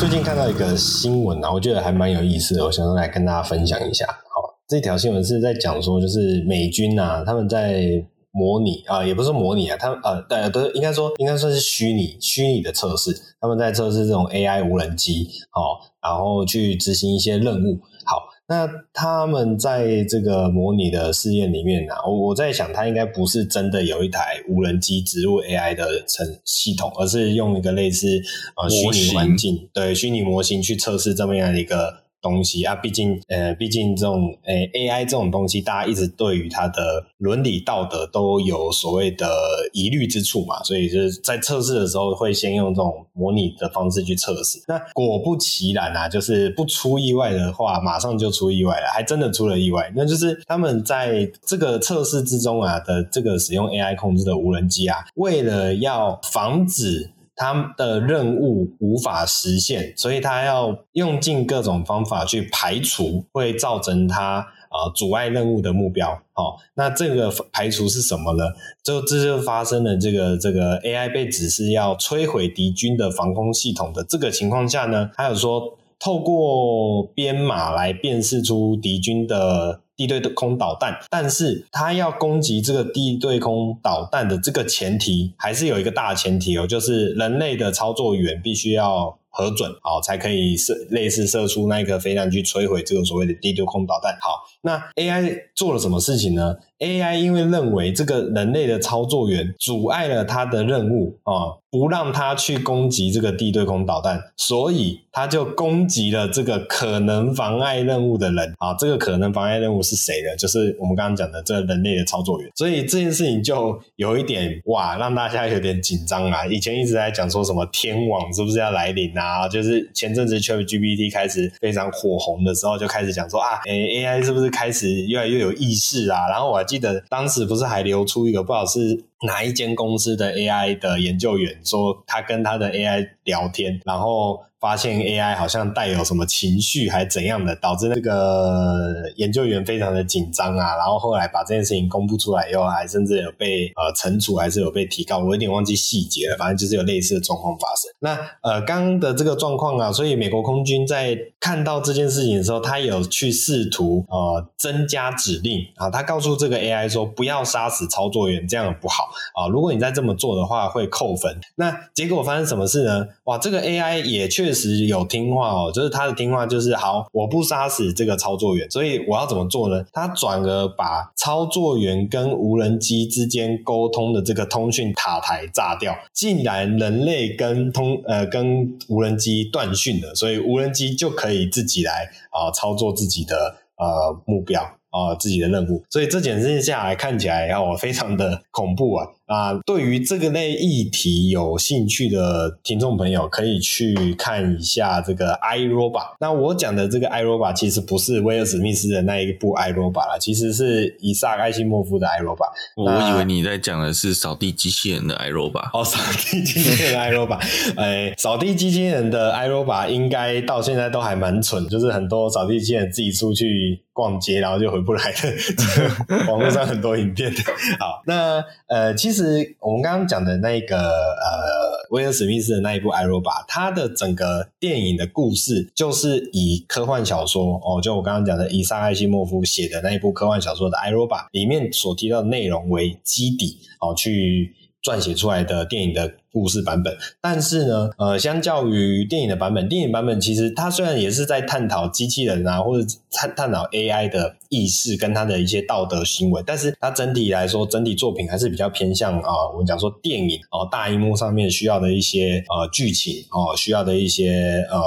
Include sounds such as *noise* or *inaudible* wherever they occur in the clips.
最近看到一个新闻啊，我觉得还蛮有意思的，我想说来跟大家分享一下。好，这条新闻是在讲说，就是美军啊，他们在模拟啊，也不是模拟啊，他们呃，对，都应该说应该算是虚拟虚拟的测试，他们在测试这种 AI 无人机，好，然后去执行一些任务，好。那他们在这个模拟的试验里面呢、啊，我我在想，他应该不是真的有一台无人机植入 AI 的成系统，而是用一个类似呃虚拟环境，对虚拟模型去测试这么样的一个。东西啊，毕竟呃，毕竟这种诶、AI 这种东西，大家一直对于它的伦理道德都有所谓的疑虑之处嘛，所以就是在测试的时候会先用这种模拟的方式去测试。那果不其然啊，就是不出意外的话，马上就出意外了，还真的出了意外。那就是他们在这个测试之中啊的这个使用 AI 控制的无人机啊，为了要防止。他的任务无法实现，所以他要用尽各种方法去排除会造成他呃阻碍任务的目标。好，那这个排除是什么呢？就这就发生了这个这个 AI 被指示要摧毁敌军的防空系统的这个情况下呢，还有说透过编码来辨识出敌军的。地对空导弹，但是它要攻击这个地对空导弹的这个前提，还是有一个大前提哦，就是人类的操作员必须要核准，好，才可以射类似射出那个飞弹去摧毁这个所谓的地对空导弹。好，那 AI 做了什么事情呢？AI 因为认为这个人类的操作员阻碍了他的任务啊，不让他去攻击这个地对空导弹，所以他就攻击了这个可能妨碍任务的人啊。这个可能妨碍任务是谁呢？就是我们刚刚讲的这个人类的操作员。所以这件事情就有一点哇，让大家有点紧张啊。以前一直在讲说什么天网是不是要来临啊？啊就是前阵子 ChatGPT 开始非常火红的时候，就开始讲说啊，诶，AI 是不是开始越来越有意识啊？然后我还记得当时不是还流出一个不知道是哪一间公司的 AI 的研究员说他跟他的 AI 聊天，然后。发现 AI 好像带有什么情绪还怎样的，导致那个研究员非常的紧张啊，然后后来把这件事情公布出来以后，还甚至有被呃惩处，还是有被提高，我有点忘记细节了，反正就是有类似的状况发生。那呃刚刚的这个状况啊，所以美国空军在看到这件事情的时候，他有去试图呃增加指令啊，他告诉这个 AI 说不要杀死操作员，这样不好啊，如果你再这么做的话会扣分。那结果发生什么事呢？哇，这个 AI 也确。实有听话哦，就是它的听话就是好，我不杀死这个操作员，所以我要怎么做呢？它转而把操作员跟无人机之间沟通的这个通讯塔台炸掉，竟然人类跟通呃跟无人机断讯了，所以无人机就可以自己来啊、操作自己的呃目标啊、自己的任务，所以这件事下来看起来让我非常的恐怖啊。啊，对于这个类议题有兴趣的听众朋友，可以去看一下这个 iRobot。那我讲的这个 iRobot 其实不是威尔史密斯的那一部 iRobot 啦，其实是伊萨克艾西莫夫的 iRobot。我以为你在讲的是扫地机器人的 iRobot。哦，扫地机器人的 iRobot。*laughs* 哎，扫地机器人的 iRobot 应该到现在都还蛮蠢，就是很多扫地机器人自己出去逛街，然后就回不来的。*laughs* 网络上很多影片。好，那呃，其实。是我们刚刚讲的那个呃，威尔史密斯的那一部《iRobot》，它的整个电影的故事就是以科幻小说哦，就我刚刚讲的伊萨艾西莫夫写的那一部科幻小说的《艾罗巴》里面所提到的内容为基底哦，去撰写出来的电影的。故事版本，但是呢，呃，相较于电影的版本，电影版本其实它虽然也是在探讨机器人啊，或者探探讨 AI 的意识跟它的一些道德行为，但是它整体来说，整体作品还是比较偏向啊、我们讲说电影哦、大荧幕上面需要的一些呃剧情哦、需要的一些呃，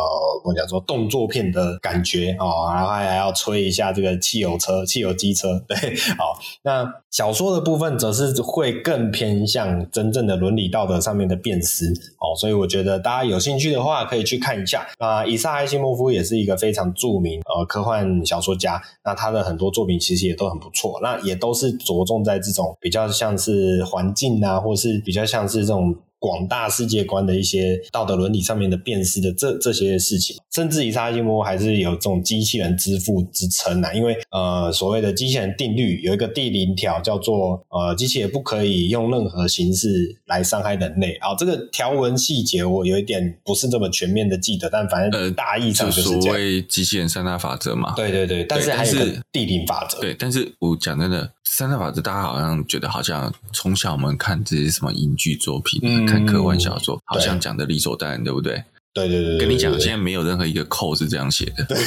我们讲说动作片的感觉哦、然后还要吹一下这个汽油车、汽油机车，*laughs* 对，好，那小说的部分则是会更偏向真正的伦理道德上面的。辨识哦，所以我觉得大家有兴趣的话，可以去看一下。那伊萨艾西莫夫也是一个非常著名呃科幻小说家，那他的很多作品其实也都很不错，那也都是着重在这种比较像是环境啊，或是比较像是这种。广大世界观的一些道德伦理上面的辨识的这这些事情，甚至以萨基摩还是有这种机器人之父之称啊，因为呃所谓的机器人定律有一个第零条叫做呃机器人不可以用任何形式来伤害人类。啊，这个条文细节我有一点不是这么全面的记得，但反正大意上就是这样。呃、就所谓机器人三大法则嘛，对对对，但是还是第零法则，对，但是我讲真的，三大法则大家好像觉得好像从小我们看这些什么影剧作品，嗯、看科幻小说，好像讲的理所当然，对不对？对对对，跟你讲，现在没有任何一个扣是这样写的。对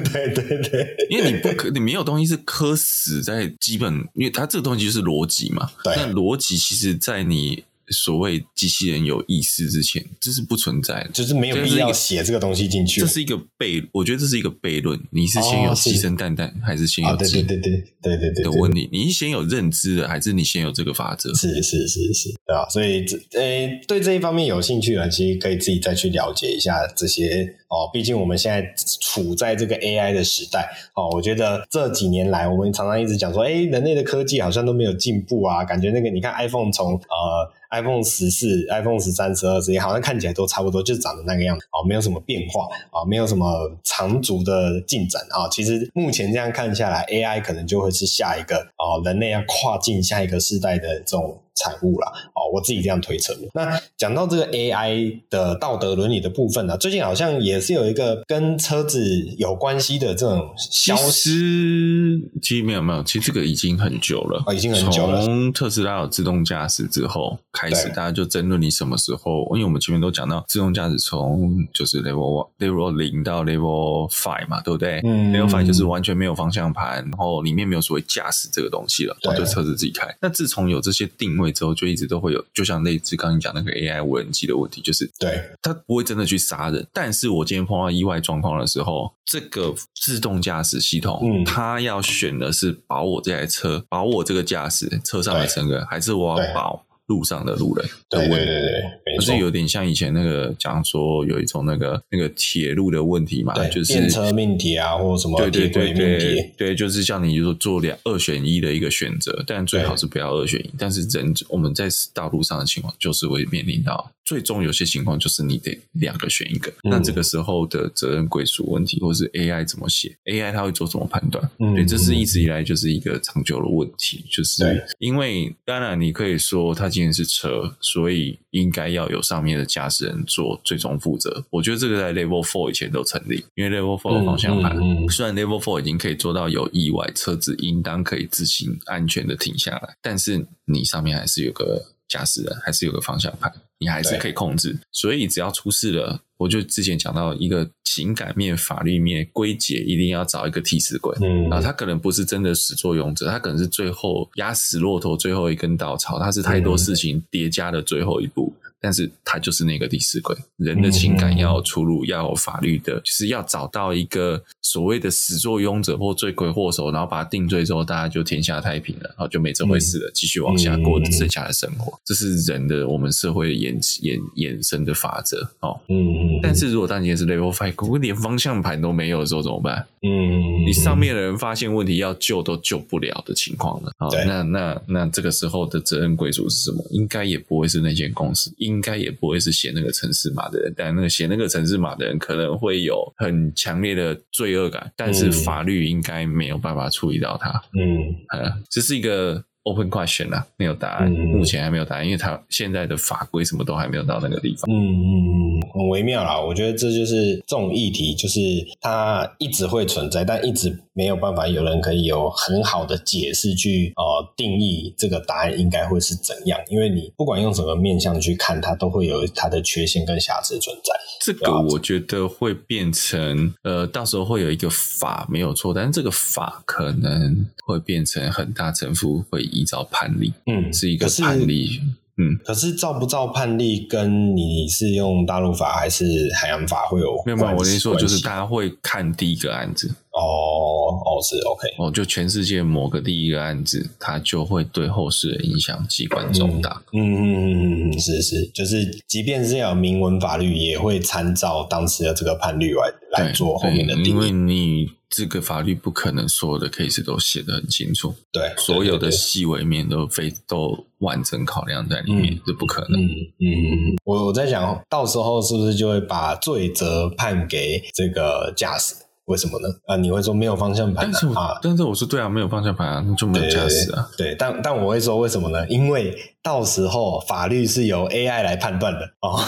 对对对，因为你不可，你没有东西是磕死在基本，因为它这个东西就是逻辑嘛。对，那逻辑其实，在你。所谓机器人有意识之前，这是不存在的，就是没有必要写这个东西进去。这是一个悖，我觉得这是一个悖论。你是先有鸡生蛋蛋，还是先有鸡？对对对对对对的问题，你是先有认知的，还是你先有这个法则？是是是是，对吧？所以这诶，对这一方面有兴趣的，其实可以自己再去了解一下这些哦。毕竟我们现在处在这个 AI 的时代哦，我觉得这几年来，我们常常一直讲说，诶，人类的科技好像都没有进步啊，感觉那个你看 iPhone 从呃。iPhone 十四、iPhone 十三、十二、这些，好像看起来都差不多，就长得那个样子哦，没有什么变化啊，没有什么长足的进展啊。其实目前这样看下来，AI 可能就会是下一个哦，人类要跨进下一个世代的这种。产物啦，哦，我自己这样推测。那讲到这个 AI 的道德伦理的部分呢，最近好像也是有一个跟车子有关系的这种消失。其实没有没有，其实这个已经很久了，哦，已经很久了。从特斯拉有自动驾驶之后开始，大家就争论你什么时候，因为我们前面都讲到自动驾驶从就是 level one level 零到 level five 嘛，对不对？嗯，level five 就是完全没有方向盘，然后里面没有所谓驾驶这个东西了，然后就车子自己开。那自从有这些定位。之后就一直都会有，就像类似刚刚讲那个 AI 无人机的问题，就是对它不会真的去杀人，但是我今天碰到意外状况的时候，这个自动驾驶系统，嗯，它要选的是保我这台车，保我这个驾驶车上的乘客，还是我要保？路上的路人的问题，对对对对，没错，是有点像以前那个讲说有一种那个那个铁路的问题嘛，就是电车命题啊，或者什么铁轨命题，对，就是像你就说做两二选一的一个选择，但最好是不要二选一。但是人我们在道路上的情况就是会面临到，最终有些情况就是你得两个选一个，嗯、那这个时候的责任归属问题，或是 AI 怎么写，AI 它会做什么判断？嗯，对，这是一直以来就是一个长久的问题，就是因为当然你可以说它。是车，所以应该要有上面的驾驶人做最终负责。我觉得这个在 Level Four 以前都成立，因为 Level Four 的方向盘，嗯嗯嗯、虽然 Level Four 已经可以做到有意外，车子应当可以自行安全的停下来，但是你上面还是有个驾驶人，还是有个方向盘，你还是可以控制。所以只要出事了，我就之前讲到一个。情感面、法律面归结，一定要找一个替死鬼。嗯，啊，他可能不是真的始作俑者，他可能是最后压死骆驼最后一根稻草，他是太多事情叠加的最后一步。嗯但是他就是那个替死鬼，人的情感要有出路，嗯、要有法律的，就是要找到一个所谓的始作俑者或罪魁祸首，然后把他定罪之后，大家就天下太平了，然后就没这回事了，继、嗯、续往下过剩下的生活。嗯、这是人的我们社会衍衍衍生的法则哦。嗯，但是如果当年是 Level Five，连方向盘都没有的时候怎么办？嗯，你上面的人发现问题要救都救不了的情况了。好，那那那这个时候的责任归属是什么？应该也不会是那间公司。应该也不会是写那个城市码的人，但那个写那个城市码的人可能会有很强烈的罪恶感，但是法律应该没有办法处理到它。嗯，嗯，这是一个。Open question 啊，没有答案，嗯、目前还没有答案，因为他现在的法规什么都还没有到那个地方。嗯嗯嗯，很微妙啦。我觉得这就是这种议题，就是它一直会存在，但一直没有办法有人可以有很好的解释去呃定义这个答案应该会是怎样。因为你不管用什么面向去看，它都会有它的缺陷跟瑕疵存在。这个我觉得会变成呃，到时候会有一个法没有错，但是这个法可能会变成很大程度会。依照判例，嗯，是一个判例，嗯，可是照不照判例，跟你是用大陆法还是海洋法会有？没有没有，我跟你说，就是大家会看第一个案子，哦哦是 OK，哦，就全世界某个第一个案子，它就会对后世的影响至关重大，嗯嗯嗯嗯嗯，是是，就是即便是要明文法律，也会参照当时的这个判例来。来做后面的定义，因为你这个法律不可能所有的 case 都写得很清楚，对，所有的细微面都非都完整考量在里面，这、嗯、不可能。嗯嗯，我我在想到时候是不是就会把罪责判给这个驾驶？为什么呢？啊，你会说没有方向盘、啊、但是啊？但是我说对啊，没有方向盘啊，那就没有驾驶啊。对，对，但但我会说为什么呢？因为到时候法律是由 AI 来判断的哦。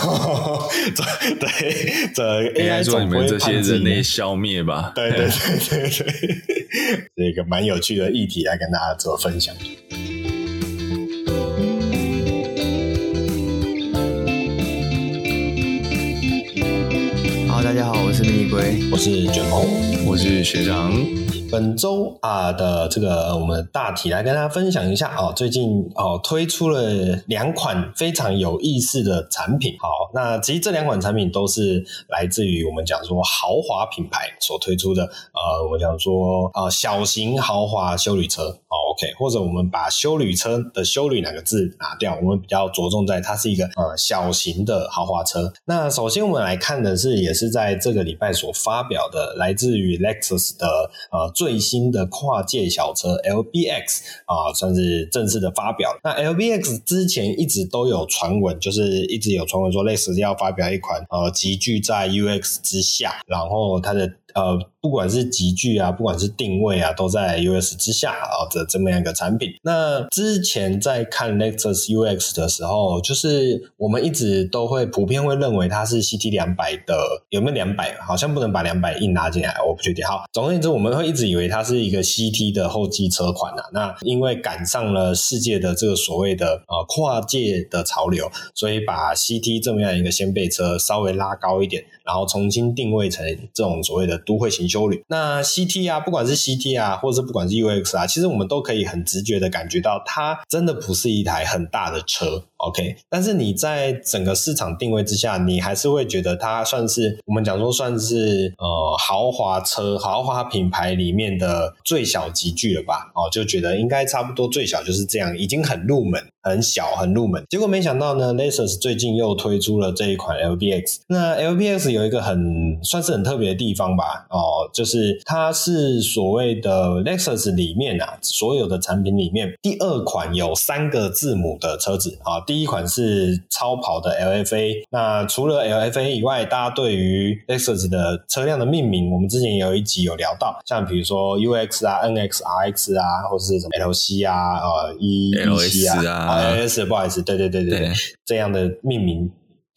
*laughs* 这对，这 AI 总不会判这些人类消灭吧？对对对对对，*laughs* 这一个蛮有趣的议题来跟大家做分享。大家好，我是蜜龟，我是卷毛，我是学长。本周啊的这个我们大体来跟大家分享一下哦，最近哦推出了两款非常有意思的产品。好，那其实这两款产品都是来自于我们讲说豪华品牌所推出的。呃，我们讲说呃小型豪华修理车。哦，OK，或者我们把修旅车的修旅两个字拿掉，我们比较着重在它是一个呃小型的豪华车。那首先我们来看的是，也是在这个礼拜所发表的，来自于 Lexus 的呃最新的跨界小车 LBX 啊、算是正式的发表。那 LBX 之前一直都有传闻，就是一直有传闻说 Lexus 要发表一款呃集聚在 UX 之下，然后它的。呃，不管是集聚啊，不管是定位啊，都在 US 之下啊的这么样一个产品。那之前在看 Lexus UX 的时候，就是我们一直都会普遍会认为它是 CT 两百的，有没有两百？好像不能把两百硬拉进来，我不确定。好，总而言之，我们会一直以为它是一个 CT 的后继车款啊。那因为赶上了世界的这个所谓的呃跨界的潮流，所以把 CT 这么样一个掀背车稍微拉高一点，然后重新定位成这种所谓的。都会型修旅，那 CT 啊，不管是 CT 啊，或者是不管是 UX 啊，其实我们都可以很直觉的感觉到，它真的不是一台很大的车，OK。但是你在整个市场定位之下，你还是会觉得它算是我们讲说算是呃豪华车、豪华品牌里面的最小级距了吧？哦，就觉得应该差不多最小就是这样，已经很入门。很小，很入门。结果没想到呢，Lexus 最近又推出了这一款 LBX。那 LBX 有一个很算是很特别的地方吧，哦，就是它是所谓的 Lexus 里面啊，所有的产品里面第二款有三个字母的车子啊。第一款是超跑的 LFA。那除了 LFA 以外，大家对于 Lexus 的车辆的命名，我们之前有一集有聊到，像比如说 UX 啊、NX、RX 啊，或者是什么 LC 啊、呃 EC 啊。LS，不好意思，对对对对对，对这样的命名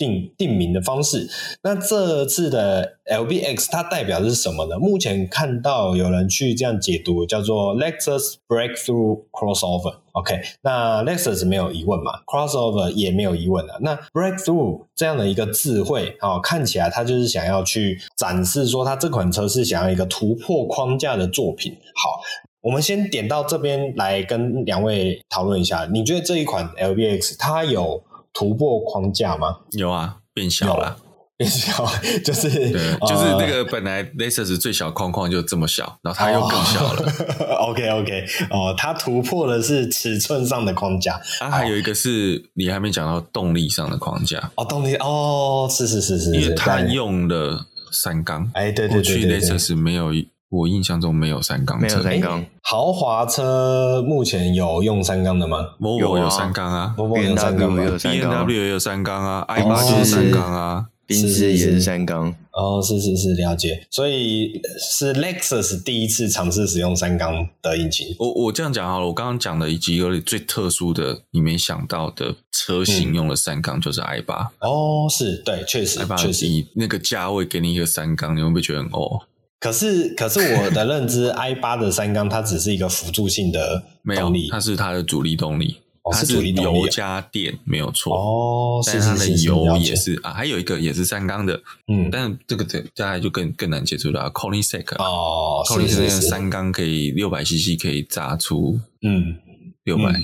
定定名的方式。那这次的 LBX 它代表的是什么呢？目前看到有人去这样解读，叫做 Lexus Breakthrough Crossover。OK，那 Lexus 没有疑问嘛？Crossover 也没有疑问啊。那 Breakthrough 这样的一个智慧啊，看起来它就是想要去展示说，它这款车是想要一个突破框架的作品。好。我们先点到这边来跟两位讨论一下，你觉得这一款 LBX 它有突破框架吗？有啊，变小了，变小 *laughs* 就是，就是那个本来 Lexus 最小框框就这么小，然后它又更小了。哦、*laughs* OK OK，哦，它突破的是尺寸上的框架。它、啊、还有一个是你还没讲到动力上的框架哦，动力哦，是是是是，因为它用了三缸，哎，对对对对，对，过去 Lexus 没有。我印象中没有三缸车，没有三缸。豪华车目前有用三缸的吗？有有三缸啊 W 也有三缸，B N W 也有三缸啊，i 八就是三缸啊，宾士也是三缸。哦，是是是，了解。所以是 Lexus 第一次尝试使用三缸的引擎。我我这样讲好了，我刚刚讲的以及有点最特殊的，你没想到的车型用了三缸，就是 i 八。哦，是对，确实，确实，以那个价位给你一个三缸，你会不会觉得很哦？可是，可是我的认知，*laughs* i 八的三缸它只是一个辅助性的动力，没有，它是它的主力动力，哦、它是油加电，没有错哦。但是它的油也是啊，还有一个也是三缸的，嗯，但这个这大家就更更难接触了。Koenigsegg 哦，Koenigsegg 三缸可以六百 CC 可以榨出嗯六百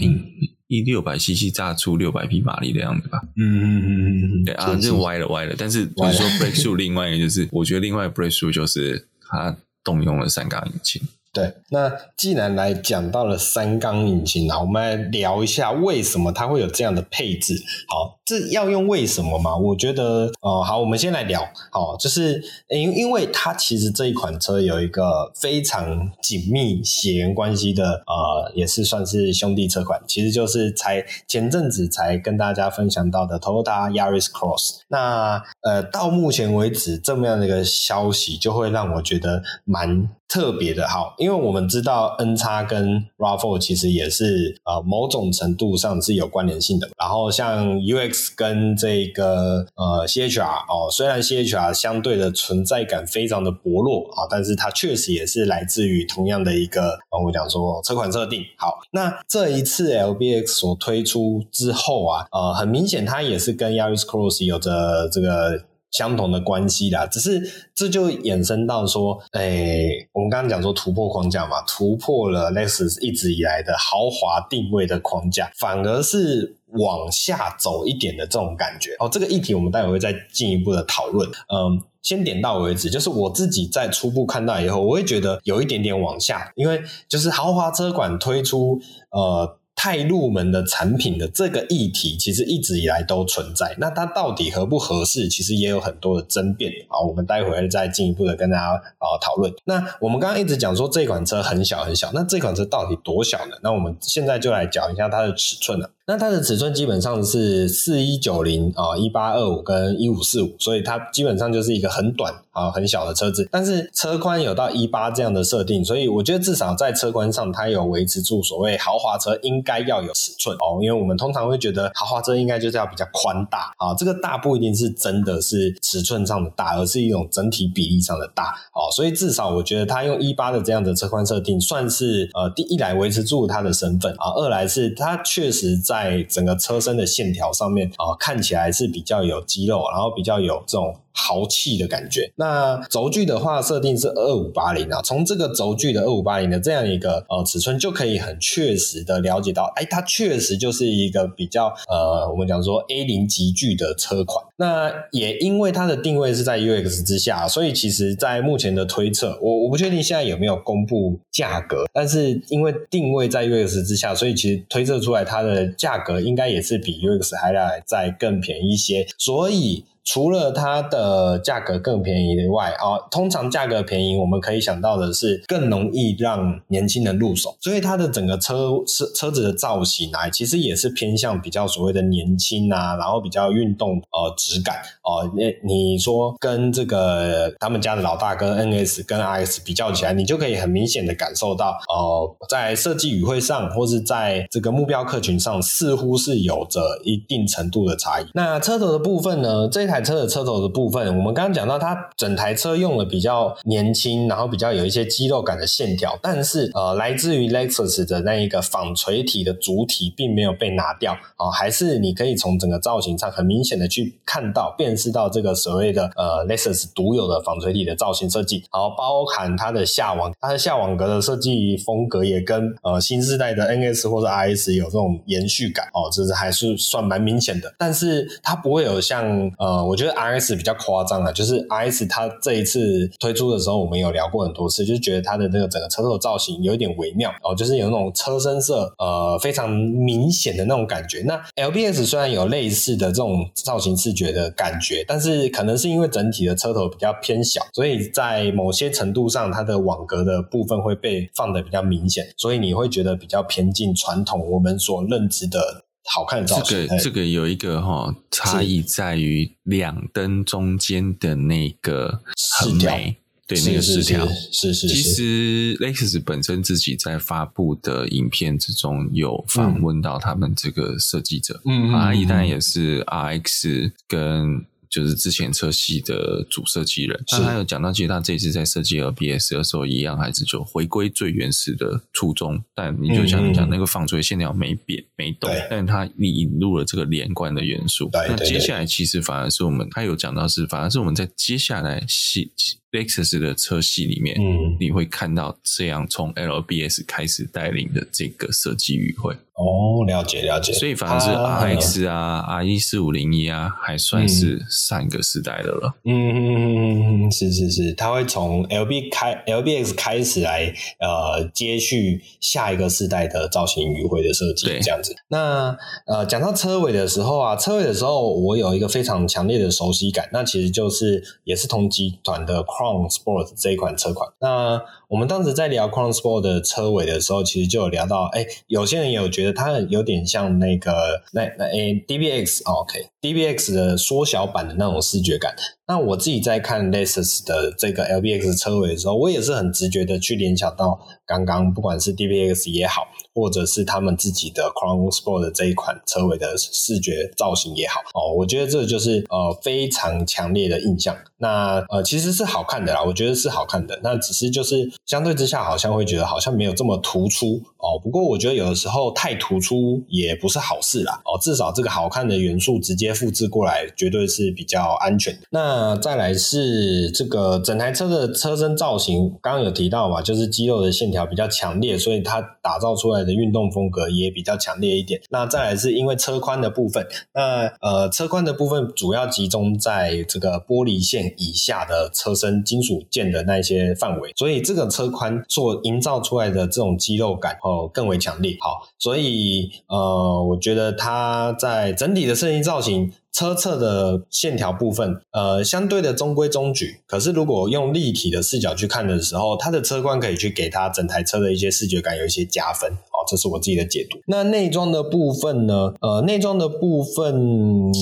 一六百 CC 榨出六百匹马力的样子吧。嗯嗯嗯嗯嗯，对啊，这歪了歪了。但是比如说 breakthrough，另外一个就是我觉得另外 breakthrough 就是。他动用了三缸引擎对，那既然来讲到了三缸引擎啊，我们来聊一下为什么它会有这样的配置。好，这要用为什么吗？我觉得，哦、呃，好，我们先来聊。好，就是因因为它其实这一款车有一个非常紧密血缘关系的，呃，也是算是兄弟车款，其实就是才前阵子才跟大家分享到的 Toyota Yaris Cross。那呃，到目前为止这么样的一个消息，就会让我觉得蛮。特别的好，因为我们知道 NX 跟 RAV4 其实也是呃某种程度上是有关联性的。然后像 UX 跟这个呃 CHR 哦，虽然 CHR 相对的存在感非常的薄弱啊，但是它确实也是来自于同样的一个我讲说车款设定。好，那这一次 LBX 所推出之后啊，呃，很明显它也是跟 Yaris Cross 有着这个。相同的关系啦，只是这就衍生到说，诶、我们刚刚讲说突破框架嘛，突破了 Lexus 一直以来的豪华定位的框架，反而是往下走一点的这种感觉。哦，这个议题我们待会会再进一步的讨论。嗯，先点到为止，就是我自己在初步看到以后，我会觉得有一点点往下，因为就是豪华车款推出，呃。太入门的产品的这个议题，其实一直以来都存在。那它到底合不合适，其实也有很多的争辩。啊，我们待会儿再进一步的跟大家啊讨论。那我们刚刚一直讲说这款车很小很小，那这款车到底多小呢？那我们现在就来讲一下它的尺寸了。那它的尺寸基本上是四一九零啊，一八二五跟一五四五，所以它基本上就是一个很短啊很小的车子。但是车宽有到一八这样的设定，所以我觉得至少在车宽上，它有维持住所谓豪华车应该要有尺寸哦。因为我们通常会觉得豪华车应该就是要比较宽大啊，这个大不一定是真的是尺寸上的大，而是一种整体比例上的大哦。所以至少我觉得它用一八的这样的车宽设定，算是呃第一来维持住它的身份啊，二来是它确实在。在整个车身的线条上面啊，看起来是比较有肌肉，然后比较有这种。豪气的感觉。那轴距的话，设定是二五八零啊。从这个轴距的二五八零的这样一个呃尺寸，就可以很确实的了解到，哎，它确实就是一个比较呃，我们讲说 A 零级距的车款。那也因为它的定位是在 UX 之下，所以其实在目前的推测，我我不确定现在有没有公布价格，但是因为定位在 UX 之下，所以其实推测出来它的价格应该也是比 UX 还要再更便宜一些，所以。除了它的价格更便宜以外啊，通常价格便宜，我们可以想到的是更容易让年轻人入手，所以它的整个车车车子的造型啊，其实也是偏向比较所谓的年轻啊，然后比较运动呃质感哦。那、你说跟这个他们家的老大哥 NS 跟 RS 比较起来，你就可以很明显的感受到哦、在设计语汇上或是在这个目标客群上，似乎是有着一定程度的差异。那车头的部分呢，这台。车的车头的部分，我们刚刚讲到，它整台车用了比较年轻，然后比较有一些肌肉感的线条，但是呃，来自于 Lexus 的那一个纺锤体的主体并没有被拿掉啊、还是你可以从整个造型上很明显的去看到、辨识到这个所谓的呃 Lexus 独有的纺锤体的造型设计，然后包含它的下网，它的下网格的设计风格也跟呃新世代的 NS 或者 RS 有这种延续感哦，这是还是算蛮明显的，但是它不会有像呃。我觉得 RS 比较夸张啊，就是 RS 它这一次推出的时候，我们有聊过很多次，就是觉得它的那个整个车头造型有一点微妙哦，就是有那种车身色呃非常明显的那种感觉。那 L B S 虽然有类似的这种造型视觉的感觉，但是可能是因为整体的车头比较偏小，所以在某些程度上，它的网格的部分会被放的比较明显，所以你会觉得比较偏近传统我们所认知的。好看的造型，这个这个有一个哈、哦、差异在于两灯中间的那个很美，对那个饰条。其实 Lexus 本身自己在发布的影片之中有访问到他们这个设计者，嗯，阿一旦也是 RX 跟。就是之前车系的主设计人，那他有讲到，其实他这次在设计 LBS 的时候，一样还是就回归最原始的初衷。但你就像你讲那个纺锤线条没变没动，但他你引入了这个连贯的元素。那接下来其实反而是我们他有讲到是，反而是我们在接下来系 Lexus 的车系里面，嗯，你会看到这样从 LBS 开始带领的这个设计语汇。哦，了解了解。所以反而是 RX 啊、R 一四五零一啊，还算是上一个时代的了。嗯嗯嗯，是是是，它会从 LB 开 LBX 开始来呃接续下一个世代的造型语汇的设计，这样子。那呃讲到车尾的时候啊，车尾的时候我有一个非常强烈的熟悉感，那其实就是也是同集团的 Crown Sport 这一款车款。那我们当时在聊 Crown Sport 的车尾的时候，其实就有聊到，哎，有些人也有觉得它有点像那个那那诶 DBX，OK，DBX 的缩小版的那种视觉感。那我自己在看 Lexus 的这个 LBX 车尾的时候，我也是很直觉的去联想到刚刚不管是 DBX 也好，或者是他们自己的 Crown Sport 的这一款车尾的视觉造型也好，哦，我觉得这就是呃非常强烈的印象。那呃其实是好看的啦，我觉得是好看的。那只是就是相对之下，好像会觉得好像没有这么突出哦。不过我觉得有的时候太突出也不是好事啦。哦，至少这个好看的元素直接复制过来，绝对是比较安全。那那再来是这个整台车的车身造型，刚刚有提到嘛，就是肌肉的线条比较强烈，所以它打造出来的运动风格也比较强烈一点。那再来是因为车宽的部分，那呃车宽的部分主要集中在这个玻璃线以下的车身金属件的那些范围，所以这个车宽做营造出来的这种肌肉感哦更为强烈。好，所以呃我觉得它在整体的设计造型。车侧的线条部分，呃，相对的中规中矩。可是如果用立体的视角去看的时候，它的车宽可以去给它整台车的一些视觉感有一些加分。哦，这是我自己的解读。那内装的部分呢？呃，内装的部分，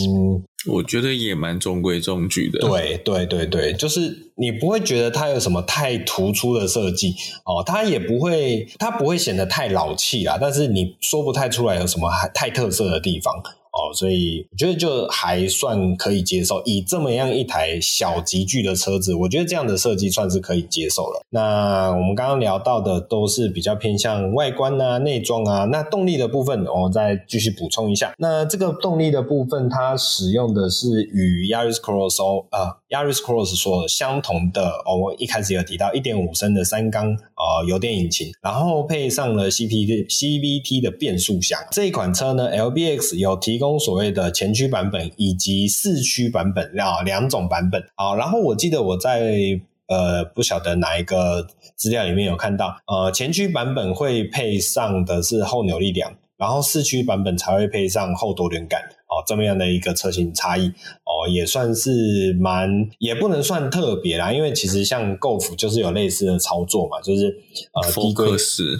我觉得也蛮中规中矩的。对对对对，就是你不会觉得它有什么太突出的设计哦，它也不会，它不会显得太老气啦。但是你说不太出来有什么太特色的地方。哦，所以我觉得就还算可以接受。以这么样一台小级距的车子，我觉得这样的设计算是可以接受了。那我们刚刚聊到的都是比较偏向外观啊、内装啊。那动力的部分，我再继续补充一下。那这个动力的部分，它使用的是与 Yaris Cross 呃 Yaris Cross 所相同的哦。我一开始有提到一点五升的三缸呃油电引擎，然后配上了 C P T C V T 的变速箱。这一款车呢，LBX 有提供。所谓的前驱版本以及四驱版本啊，两种版本啊。然后我记得我在呃不晓得哪一个资料里面有看到，呃前驱版本会配上的是后扭力梁，然后四驱版本才会配上后多连杆。哦，这么样的一个车型差异哦，也算是蛮，也不能算特别啦，因为其实像 Golf 就是有类似的操作嘛，就是呃低规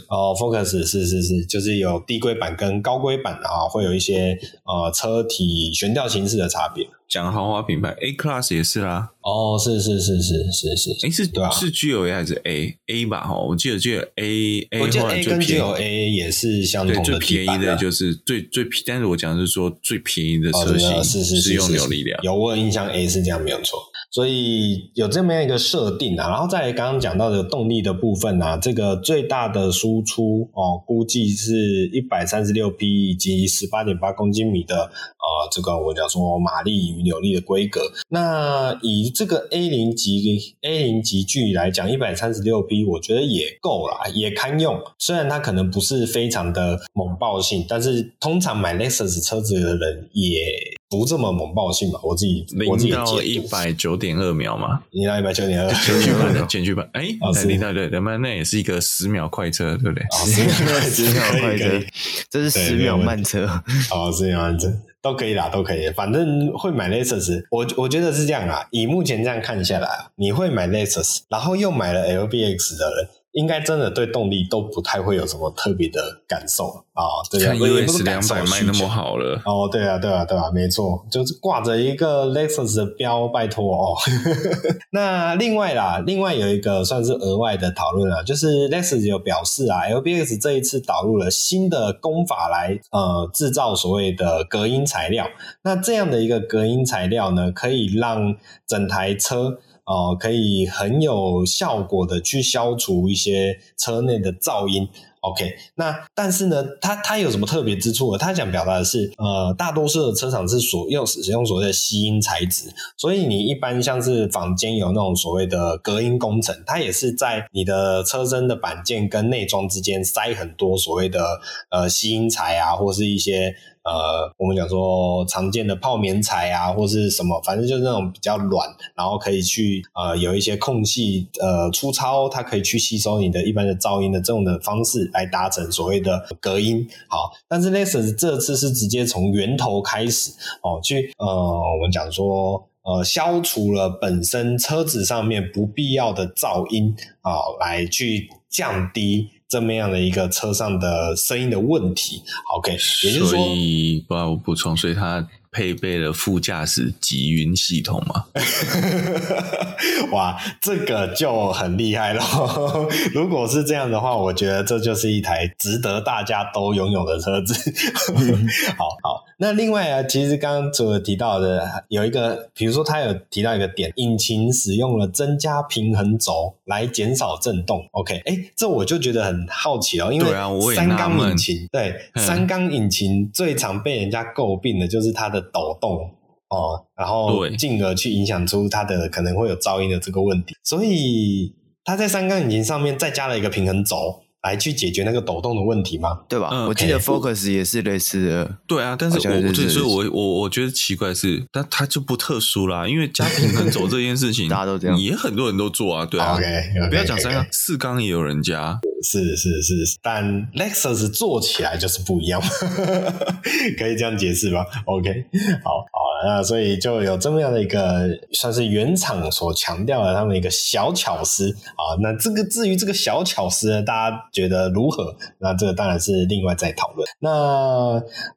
哦，Focus 是是是，就是有低规版跟高规版啊，会有一些呃车体悬吊形式的差别。讲豪华品牌，A Class 也是啦。哦，是是是是是是，哎是对啊，是 G O A 还是 A A 吧？哈，我记得记得 A A，我记得 A 跟 G O A 也是相同的。最便宜的就是最最便，但是我讲的是说最便宜的车型是是是用扭力梁。有我有印象，A 是这样没有错。所以有这么样一个设定啊，然后在刚刚讲到的动力的部分啊，这个最大的输出哦，估计是一百三十六匹以及十八点八公斤米的呃，这个我讲说马力与扭力的规格。那以这个 A 零级 A 零级距离来讲，一百三十六匹，我觉得也够啦，也堪用。虽然它可能不是非常的猛爆性，但是通常买 Lexus 车子的人也。不这么猛爆性吧？我自己零到一百九点二秒嘛，你到一百九点二，前驱版的前驱版，哎，零到对，那么那也是一个十秒快车，对不对？十秒十 *laughs* 秒快车，这是十秒慢车，哦，十秒慢车都可以啦，都可以，反正会买 Lexus，我我觉得是这样啊。以目前这样看下来，你会买 Lexus，然后又买了 LBX 的人。应该真的对动力都不太会有什么特别的感受啊，对啊，也不是两百卖那么好了哦，对啊，对啊，对啊，没错，就是挂着一个 Lexus 的标，拜托哦。*laughs* 那另外啦，另外有一个算是额外的讨论啊，就是 Lexus 有表示啊，LBX 这一次导入了新的工法来呃制造所谓的隔音材料，那这样的一个隔音材料呢，可以让整台车。哦，可以很有效果的去消除一些车内的噪音。OK，那但是呢，它它有什么特别之处呢？它想表达的是，呃，大多数的车厂是所用使用所谓的吸音材质，所以你一般像是房间有那种所谓的隔音工程，它也是在你的车身的板件跟内装之间塞很多所谓的呃吸音材啊，或是一些。呃，我们讲说常见的泡棉材啊，或是什么，反正就是那种比较软，然后可以去呃有一些空隙呃粗糙，它可以去吸收你的一般的噪音的这种的方式来达成所谓的隔音。好，但是 Lexus 这次是直接从源头开始哦，去呃我们讲说呃消除了本身车子上面不必要的噪音啊，来去降低。这么样的一个车上的声音的问题，OK，也就是说，所以不我补充，所以它。配备了副驾驶集云系统吗？*laughs* 哇，这个就很厉害了。如果是这样的话，我觉得这就是一台值得大家都拥有的车子。*laughs* 好好，那另外啊，其实刚刚除了提到的有一个，比如说他有提到一个点，引擎使用了增加平衡轴来减少震动。OK，哎，这我就觉得很好奇哦，因为三缸引擎，对，对，三缸引擎最常被人家诟病的就是它的。抖动哦，然后进而去影响出它的可能会有噪音的这个问题，所以它在三缸引擎上面再加了一个平衡轴。来去解决那个抖动的问题吗？对吧？嗯，我记得 Focus 也是类似的。对啊，但是我我所以，我我我觉得奇怪的是，但它就不特殊啦，因为加平衡轴这件事情，*laughs* 大家都这样，也很多人都做啊。对啊，OK，, okay 不要讲三缸，四缸也有人加。是是是，但 Lexus 做起来就是不一样，*laughs* 可以这样解释吧？OK，好好，那所以就有这么样的一个算是原厂所强调的他们一个小巧思啊。那这个至于这个小巧思呢，大家觉得如何？那这个当然是另外再讨论。那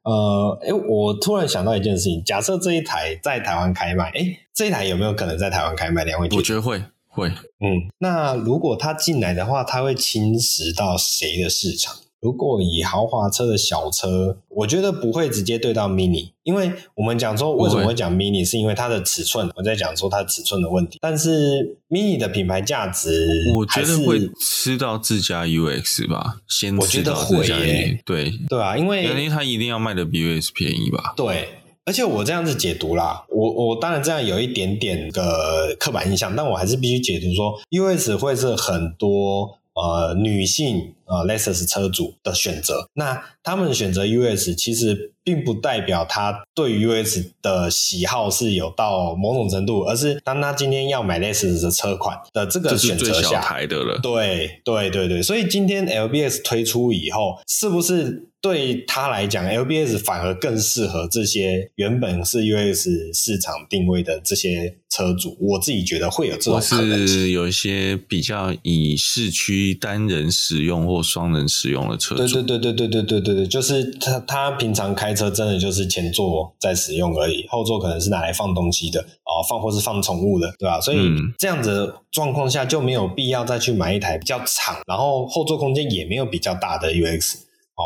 呃，哎，我突然想到一件事情，假设这一台在台湾开卖，哎，这一台有没有可能在台湾开卖？两位，我觉得会。会，嗯，那如果它进来的话，它会侵蚀到谁的市场？如果以豪华车的小车，我觉得不会直接对到 Mini，因为我们讲说为什么会讲 Mini，是因为它的尺寸，我在讲说它尺寸的问题。但是 Mini 的品牌价值，我觉得会吃到自家 UX 吧，先我觉得会耶，对对啊，因为因为它一定要卖的比 UX 便宜吧，对。而且我这样子解读啦，我我当然这样有一点点的刻板印象，但我还是必须解读说，US 会是很多呃女性呃 Lexus 车主的选择。那他们选择 US 其实并不代表他对于 US 的喜好是有到某种程度，而是当他今天要买 Lexus 的车款的这个选择下，台的了。对对对对，所以今天 LBS 推出以后，是不是？对他来讲，LBS 反而更适合这些原本是 US 市场定位的这些车主。我自己觉得会有这种可能性。是有一些比较以市区单人使用或双人使用的车主。对对对对对对对对对，就是他他平常开车真的就是前座在使用而已，后座可能是拿来放东西的啊，放或是放宠物的，对吧？所以这样子的状况下就没有必要再去买一台比较长，然后后座空间也没有比较大的 UX。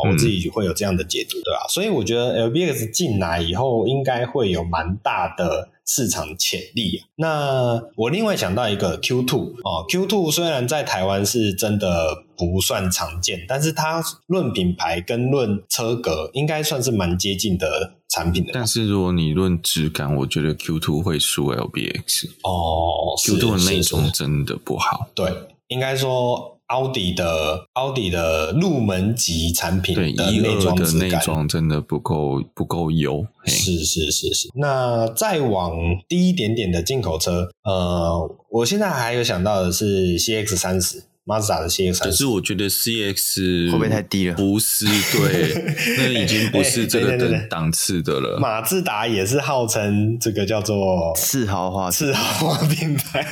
我自己会有这样的解读，对吧？所以我觉得 LBX 进来以后，应该会有蛮大的市场潜力。那我另外想到一个 Q two 哦，Q two 虽然在台湾是真的不算常见，但是它论品牌跟论车格，应该算是蛮接近的产品的。但是如果你论质感，我觉得 Q two 会输 LBX 哦，Q two 的内装真的不好。对，应该说。奥迪的奥迪的入门级产品的内装质感，内装真的不够不够优。是是是是。那再往低一点点的进口车，呃，我现在还有想到的是 CX 三十。马自达的 CX，可是我觉得 CX 会不会太低了？不是，对，*laughs* 那已经不是这个等档次的了。马自达也是号称这个叫做次豪华、次豪华品牌，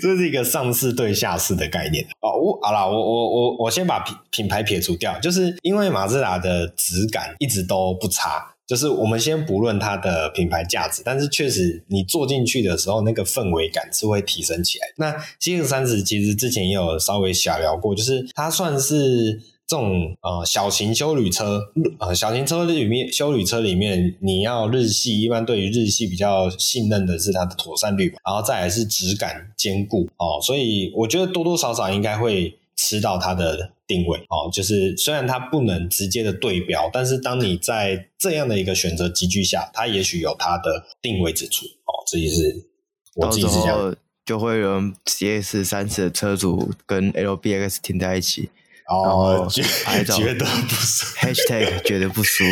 这是一个上市对下市的概念。哦，我好啦，我我我我先把品品牌撇除掉，就是因为马自达的质感一直都不差。就是我们先不论它的品牌价值，但是确实你坐进去的时候，那个氛围感是会提升起来。那 CX-30 其实之前也有稍微小聊过，就是它算是这种呃小型休旅车，呃小型车里面休旅车里面，你要日系，一般对于日系比较信任的是它的妥善率，然后再来是质感坚固哦，所以我觉得多多少少应该会。吃到它的定位哦。就是虽然它不能直接的对标，但是当你在这样的一个选择集聚下，它也许有它的定位之处哦。这也是我自己是这样。就会有 CS 三十的车主跟 LBX 停在一起，哦，觉拍照觉得不输，Hashtag 觉得不输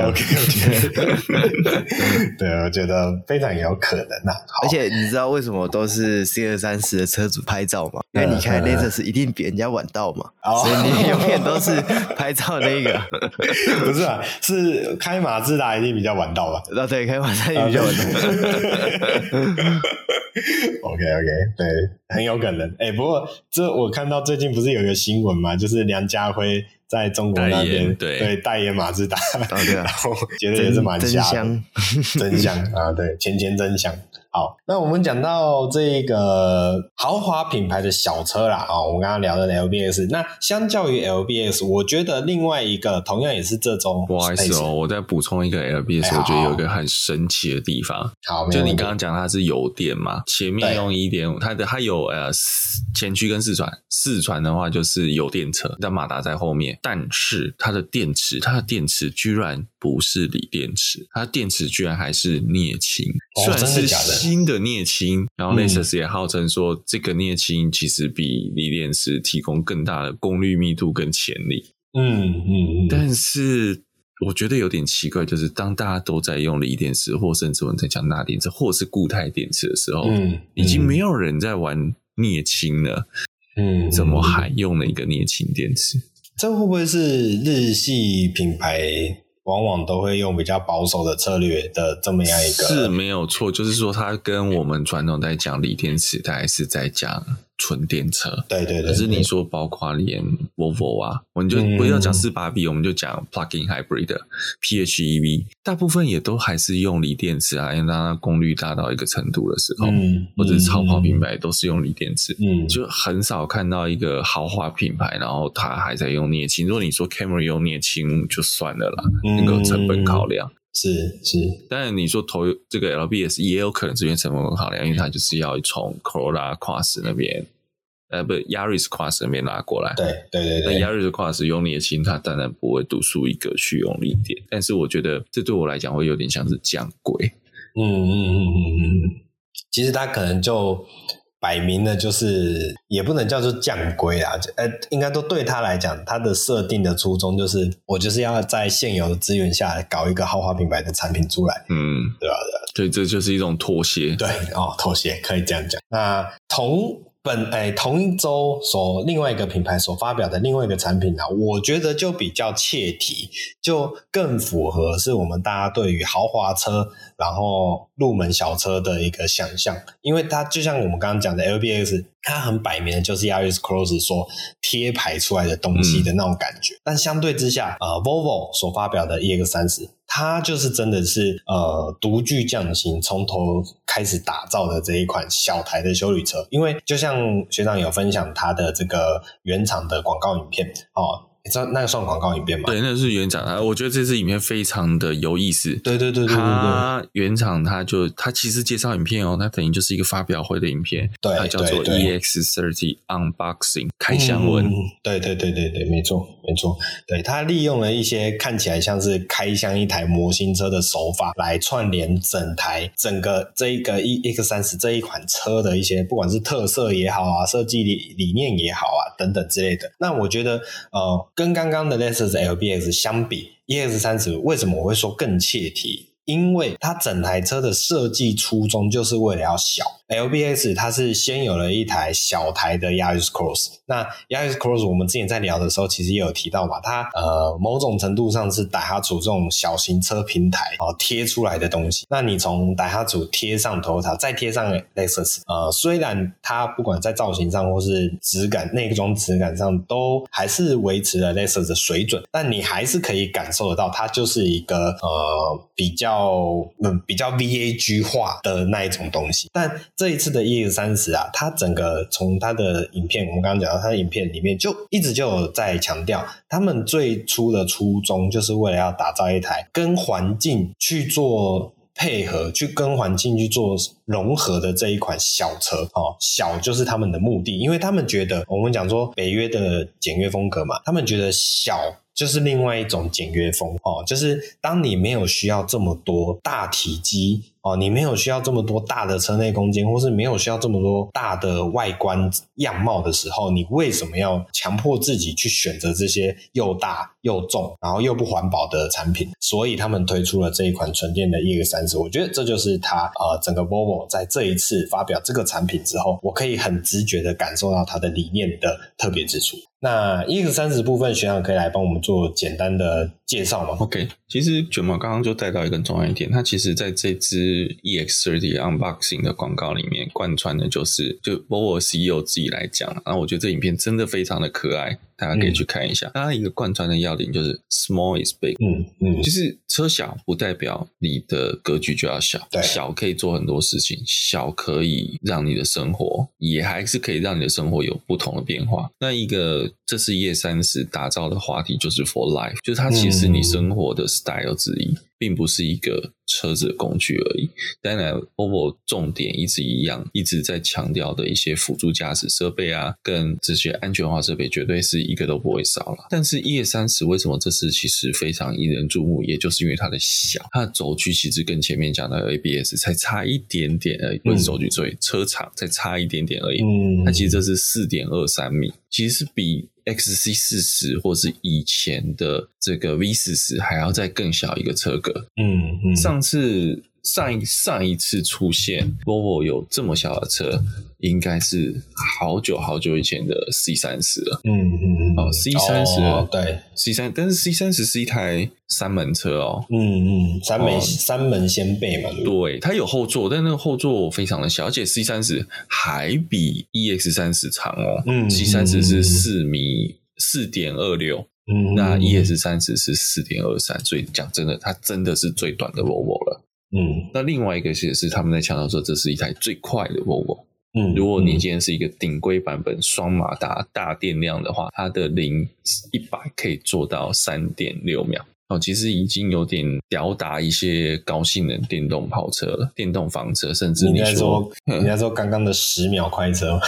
，OK，*laughs* 对，我觉得非常有可能啊。而且你知道为什么都是 C 二三十的车主拍照吗？因为你开 Lexus 一定比人家晚到嘛，所以你永远都是拍照那个。*laughs* 不是啊，是开马自达一定比较晚到吧？*laughs* 啊，对，开马自达一定比较晚到。OK OK，对，很有可能。哎、欸，不过这我看到最近不是有一个新闻嘛，就是梁家辉在中国那边对对。代言马自达，对啊，*laughs* 然后觉得也是蛮香，真香 *laughs* 啊，对，钱钱真香。好，那我们讲到这个豪华品牌的小车啦，啊，我们刚刚聊的 LBS，那相较于 LBS，我觉得另外一个同样也是这种，不好意思哦，我再补充一个 LBS，欸，我觉得有一个很神奇的地方，好，就你刚刚讲它是油电嘛，前面用一点五，它的它有呃前驱跟四传，四传的话就是油电车，但马达在后面，但是它的电池，它的电池居然不是锂电池，它的电池居然还是镍氢，哦，真的假的？新的镍氢，然后 Lexus 也号称说，这个镍氢其实比锂电池提供更大的功率密度跟潜力。嗯嗯嗯。但是我觉得有点奇怪，就是当大家都在用锂电池，或甚至我们在讲钠电池，或是固态电池的时候，嗯，已经没有人在玩镍氢了。嗯，怎么还用了一个镍氢电池？这会不会是日系品牌？往往都会用比较保守的策略的这么样一个，是没有错，就是说它跟我们传统在讲锂电池，它还是在讲。纯电车，对对对，可是你说包括连 Volvo 啊，我们就不要讲四八 B，我们就讲 Plug-in Hybrid 的 PHEV，大部分也都还是用锂电池啊，因为当它功率大到一个程度的时候，嗯，或者是超跑品牌都是用锂电池，嗯，就很少看到一个豪华品牌，然后它还在用镍氢。如果你说 Camry 用镍氢就算了啦，那个成本考量。是是，当然你说投这个 LBS 也有可能是因为成本考量，因为它就是要从 Corolla Cross 那边，呃，不，Yaris Cross 那边拉过来。对对对对。那 Yaris Cross 用镍氢，它当然不会独树一格去用力点，但是我觉得这对我来讲会有点像是降规。嗯嗯嗯嗯嗯，其实它可能就。摆明了就是也不能叫做降规啊，呃，应该都对他来讲，他的设定的初衷就是我就是要在现有的资源下搞一个豪华品牌的产品出来，嗯，对吧？对，这就是一种妥协，对哦，妥协可以这样讲。那同。本哎，同一周所另外一个品牌所发表的另外一个产品呢、啊，我觉得就比较切题，就更符合是我们大家对于豪华车，然后入门小车的一个想象，因为它就像我们刚刚讲的 LBX，它很摆明的就是 Yaris Cross 所贴牌出来的东西的那种感觉，嗯、但相对之下，呃，Volvo 所发表的 EX30。它就是真的是呃独具匠心，从头开始打造的这一款小台的修理车。因为就像学长有分享他的这个原厂的广告影片哦。你知道那个算广告影片吗？对，那是原厂啊。我觉得这支影片非常的有意思。对对对对对，它原厂它就它其实介绍影片哦，它等于就是一个发表会的影片。对，它叫做 EX30 Unboxing 开箱文。嗯。对对对对对，没错没错。对，它利用了一些看起来像是开箱一台模型车的手法，来串联整台整个这一个 EX 三十这一款车的一些不管是特色也好啊，设计理理念也好啊等等之类的。那我觉得呃。跟刚刚的 Lexus LBX 相比，EX 三十为什么我会说更切题？因为它整台车的设计初衷就是为了要小。，LBS 它是先有了一台小台的 Yaris Cross，那 Yaris Cross 我们之前在聊的时候，其实也有提到嘛，它呃某种程度上是 Daihatsu 这种小型车平台哦贴出来的东西。那你从 Daihatsu 贴上 Toyota，再贴上 Lexus，呃，虽然它不管在造型上或是质感、内装质感上都还是维持了 Lexus 的水准，但你还是可以感受得到，它就是一个呃比较嗯比较 VAG 化的那一种东西，但。这一次的 EX30 啊，它整个从它的影片，我们刚刚讲到它的影片里面，就一直就有在强调，他们最初的初衷就是为了要打造一台跟环境去做配合去跟环境去做融合的这一款小车哦，小就是他们的目的，因为他们觉得我们讲说北约的简约风格嘛，他们觉得小。就是另外一种简约风哦，就是当你没有需要这么多大体积哦，你没有需要这么多大的车内空间，或是没有需要这么多大的外观样貌的时候，你为什么要强迫自己去选择这些又大又重，然后又不环保的产品？所以他们推出了这一款纯电的 EX30，我觉得这就是它呃整个 Volvo 在这一次发表这个产品之后，我可以很直觉的感受到它的理念的特别之处。那 EX30 部分，学长可以来帮我们做简单的介绍吗？OK，其实卷毛刚刚就带到一个重要一点，它其实在这支 EX30 unboxing 的广告里面贯穿的就是，就 Volvo CEO 自己来讲，然后我觉得这影片真的非常的可爱。大家可以去看一下，它、嗯、一个贯穿的要领就是 small is big，嗯嗯，就是车小不代表你的格局就要小，对，小可以做很多事情，小可以让你的生活也还是可以让你的生活有不同的变化。那一个这是 ES30 打造的话题就是 for life，就是它其实你生活的 style 之一。嗯并不是一个车子的工具而已。当然，Volvo 重点一直一样，一直在强调的一些辅助驾驶设备啊，跟这些安全化设备，绝对是一个都不会少了。但是 ES30 为什么这次其实非常引人注目？也就是因为它的小，它的轴距其实跟前面讲的 ABS 才差一点点而已，不是轴距，所以车长才差一点点而已。嗯，它其实这是四点二三米，其实是比。XC 四十或是以前的这个 V 四十还要再更小一个车格。嗯嗯，上次上一上一次出现 Volvo 有这么小的车，应该是好久好久以前的 C 三十了。嗯嗯嗯哦，C 三十对 C 三，但是 C 三十是一台三门车哦。嗯嗯，三门、哦、三门掀背嘛。对，它有后座，但那个后座非常的小，而且 C 三十还比 EX 三十长哦。嗯，C 三十是四米四点二六，嗯，那 ES 三十是四点二三，所以讲真的，它真的是最短的 Volvo 了。嗯，那另外一个其实是他们在强调说，这是一台最快的 Volvo。嗯，如果你今天是一个顶规版本双马达大电量的话，它的零一百可以做到三点六秒。哦，其实已经有点吊打一些高性能电动跑车了，电动房车，甚至你说，说你在说刚刚的十秒快车，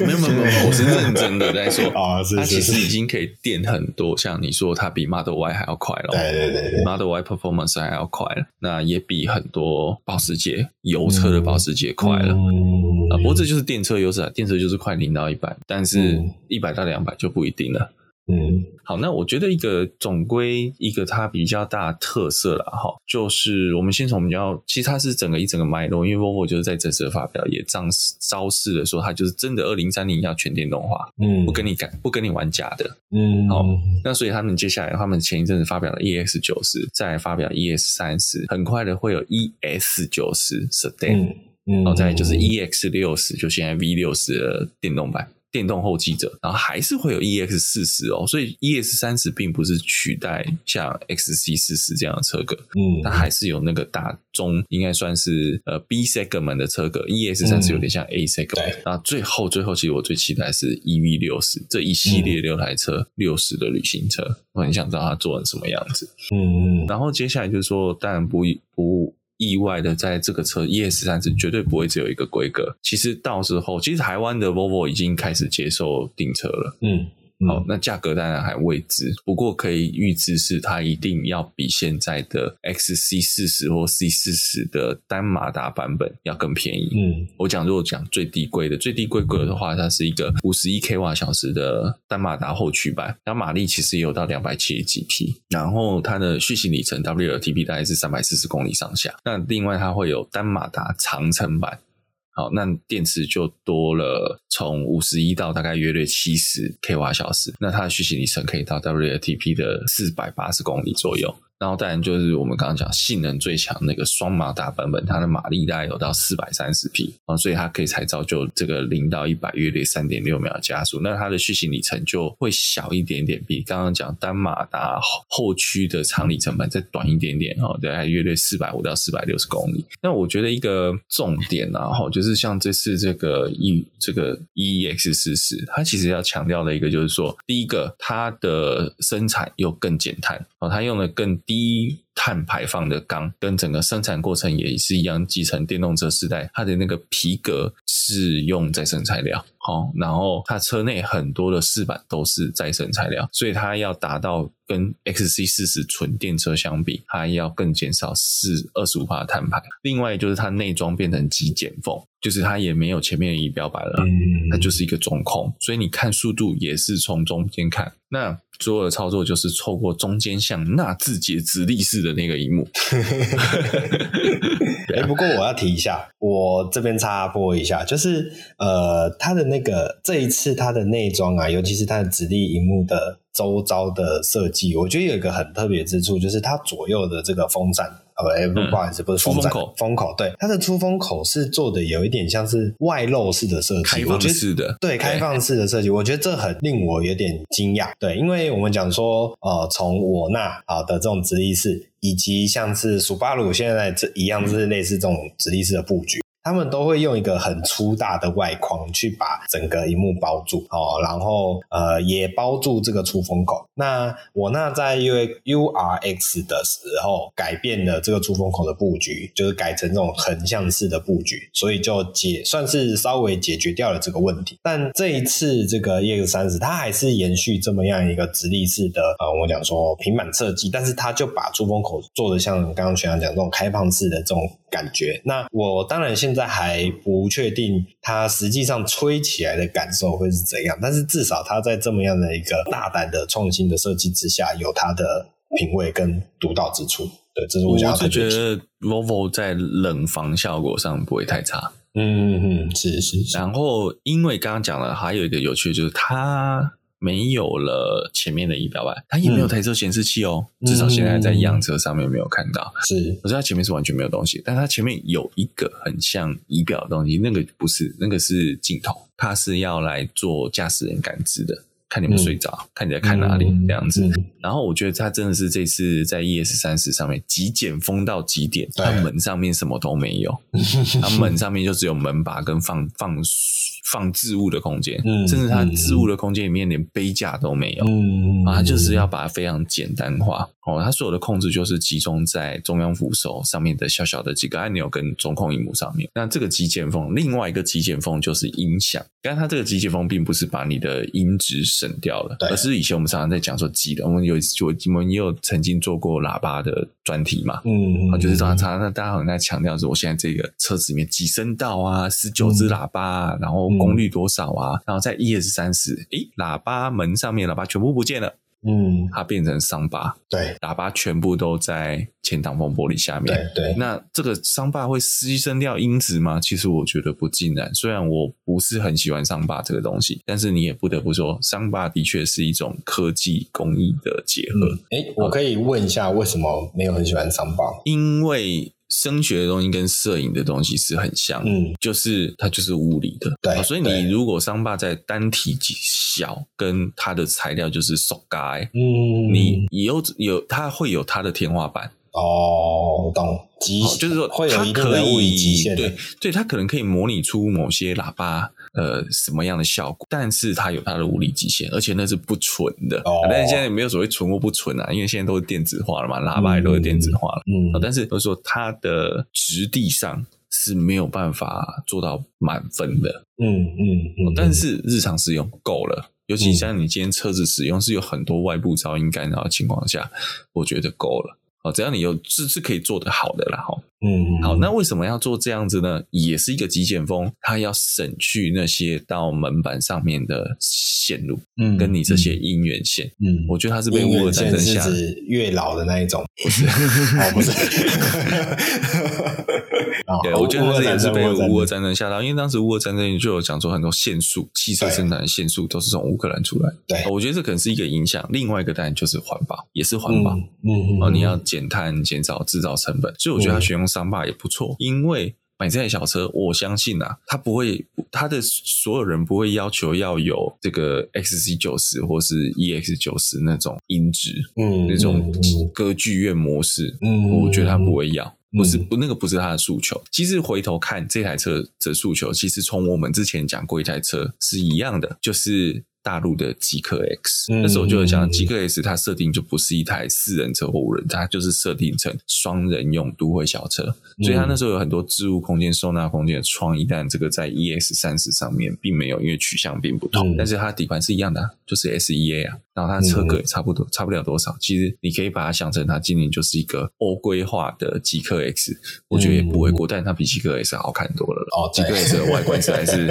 没有没有没有，我是认真的在说 *laughs* 啊，它其实已经可以电很多，像你说它比 Model Y 还要快了，对对对对，Model Y Performance 还要快了，那也比很多保时捷油车的保时捷快了，嗯、啊，不过这就是电车优势啊，电车就是快零到一百，但是一百到两百就不一定了。嗯，好，那我觉得一个总归一个它比较大的特色了哈，就是我们先从比较，其实它是整个一整个脉络，因为 Volvo 就是在这次发表也彰昭示了说，它就是真的二零三零要全电动化，嗯，不跟你改，不跟你玩假的，嗯，好，那所以他们接下来，他们前一阵子发表了 EX 九十，再发表 ES 三十，很快的会有 ES 九十 Sedan，嗯，然后再就是 EX 六十，就现在 V 六十的电动版。电动后继者，然后还是会有 EX 四十哦，所以 ES 三十并不是取代像 XC 四十这样的车格，嗯，它还是有那个大中应该算是呃 B segment 的车格，ES 三十有点像 A segment，然后最后最后其实我最期待是 EV 六十这一系列六台车六十的旅行车，我很想知道它做成什么样子，嗯嗯，然后接下来就是说，当然不不。意外的，在这个车 ES 三十绝对不会只有一个规格。其实到时候，其实台湾的 Volvo 已经开始接受订车了。嗯。好，那价格当然还未知，不过可以预知是它一定要比现在的 XC 四十或 C 四十的单马达版本要更便宜。嗯，我讲如果讲最低规的，最低规格的话，它是一个五十一 k 瓦小时的单马达后驱版，它马力其实也有到两百七十几匹，然后它的续行里程 WLTP 大概是三百四十公里上下。那另外它会有单马达长程版。好，那电池就多了，从五十一到大概约略七十 k 瓦小时，那它的续行里程可以到 WLTP 的四百八十公里左右。然后当然就是我们刚刚讲性能最强那个双马达版本，它的马力大概有到四百三十匹啊，所以它可以才造就这个零到一百约略三点六秒加速。那它的续行里程就会小一点点，比刚刚讲单马达后驱的长里程版再短一点点哦，大概约略四百五到四百六十公里。那我觉得一个重点啊，哈，就是像这次这个 E 这个 EX 四十，它其实要强调的一个就是说，第一个它的生产又更减碳哦，它用了更低碳排放的钢，跟整个生产过程也是一样，继承电动车时代，它的那个皮革是用再生材料，好，然后它车内很多的饰板都是再生材料，所以它要达到跟 XC 四十纯电车相比，它要更减少四二十五帕的碳排。另外就是它内装变成极简风，就是它也没有前面的仪表板了，它就是一个中控，所以你看速度也是从中间看。那所有的操作就是透过中间向纳智捷直立式的的那个荧幕。*laughs* 哎、不过我要提一下，我这边插播一下，就是呃，它的那个这一次它的内装啊，尤其是它的直立荧幕的周遭的设计，我觉得有一个很特别之处，就是它左右的这个风扇。呃、欸，不好意思，不是风出风口，风口对，它的出风口是做的有一点像是外露式的设计，开放式的，对，开放式的设计，我觉得这很令我有点惊讶，对，因为我们讲说，呃，从我那啊的这种直立式，以及像是 Subaru 现在这一样是类似这种直立式的布局。他们都会用一个很粗大的外框去把整个荧幕包住哦，然后呃也包住这个出风口。那我那在 U U R X 的时候改变了这个出风口的布局，就是改成这种横向式的布局，所以就解算是稍微解决掉了这个问题。但这一次这个 EX 三十它还是延续这么样一个直立式的呃，我讲说平板设计，但是它就把出风口做的像刚刚学长讲这种开放式的这种感觉。那我当然现在。在还不确定它实际上吹起来的感受会是怎样，但是至少它在这么样的一个大胆的创新的设计之下，有它的品味跟独到之处。对，这是我想要的。觉得 Volvo 在冷房效果上不会太差。嗯嗯嗯，是是是。然后因为刚刚讲了，还有一个有趣的就是它。没有了前面的仪表板，它也没有台车显示器哦。嗯、至少现在在样车上面没有看到。是，我知道它前面是完全没有东西，但它前面有一个很像仪表的东西，那个不是，那个是镜头，它是要来做驾驶人感知的，看你们睡着，嗯、看你在看哪里这样子。嗯、然后我觉得他真的是这次在 ES 三十上面极简风到极点，它门上面什么都没有，它门上面就只有门把跟放放。放置物的空间，嗯、甚至它置物的空间里面连杯架都没有，嗯、啊，它就是要把它非常简单化。哦，它所有的控制就是集中在中央扶手上面的小小的几个按钮跟中控荧幕上面。那这个极简风，另外一个极简风就是音响。但它这个极简风并不是把你的音质省掉了，而是以前我们常常在讲说极的，我们有我我们也有曾经做过喇叭的专题嘛，嗯，嗯，就是常常那大家好像在强调说，我现在这个车子里面几声道啊，十九只喇叭，啊，然后功率多少啊，嗯、然后在 ES 三十，诶，喇叭门上面喇叭全部不见了。嗯，它变成伤疤，对，喇叭全部都在前挡风玻璃下面，对对。那这个伤疤会牺牲掉音质吗？其实我觉得不尽然。虽然我不是很喜欢伤疤这个东西，但是你也不得不说，伤疤的确是一种科技工艺的结合。哎、嗯，我可以问一下，为什么没有很喜欢伤疤？因为。声学的东西跟摄影的东西是很像，嗯，就是它就是物理的，对，所以你如果伤疤在单体小，跟它的材料就是塑胶，嗯，你有有它会有它的天花板，哦，懂，极就是说它可以，对对，它可能可以模拟出某些喇叭。呃，什么样的效果？但是它有它的物理极限，而且那是不纯的。哦，但是现在也没有所谓纯或不纯啊，因为现在都是电子化了嘛，喇叭也都是电子化了。嗯，嗯，但是就是说它的质地上是没有办法做到满分的。嗯嗯嗯，但是日常使用够了，尤其像你今天车子使用是有很多外部噪音干扰的情况下，我觉得够了。哦，只要你有是是可以做得好的啦，哈，嗯，好，那为什么要做这样子呢？也是一个极简风，它要省去那些到门板上面的线路，嗯，跟你这些音源线，嗯，我觉得它是被乌俄战争下的月老的那一种，不是，*laughs* 哦，不是，*laughs* 对，我觉得这也是被乌俄战争吓到，因为当时乌俄战争就有讲说很多限速，汽车生产的限速都是从乌克兰出来，对，我觉得这可能是一个影响。另外一个当然就是环保，也是环保，嗯，哦，你要。减碳、减少制造成本，所以我觉得他选用桑巴也不错。嗯、因为买这台小车，我相信啊，他不会，他的所有人不会要求要有这个 XC 九十或是 EX 九十那种音质，嗯，那种歌剧院模式，嗯，我觉得他不会要。不是不，那个不是他的诉求。其实回头看这台车的诉求，其实从我们之前讲过一台车是一样的，就是大陆的极客 X，那时候就有讲极客 X，它设定就不是一台四人车或五人，它就是设定成双人用都会小车，所以它那时候有很多置物空间、收纳空间的窗。一旦这个在 ES 三十上面并没有，因为取向并不同，但是它底盘是一样的，啊，就是 SEA 啊，然后它车格也差不多，差不了多少。其实你可以把它想成，它今年就是一个欧规化的极客 X，我觉得也不为过，但它比极客 X 好看多了。哦，极客 X 的外观实在是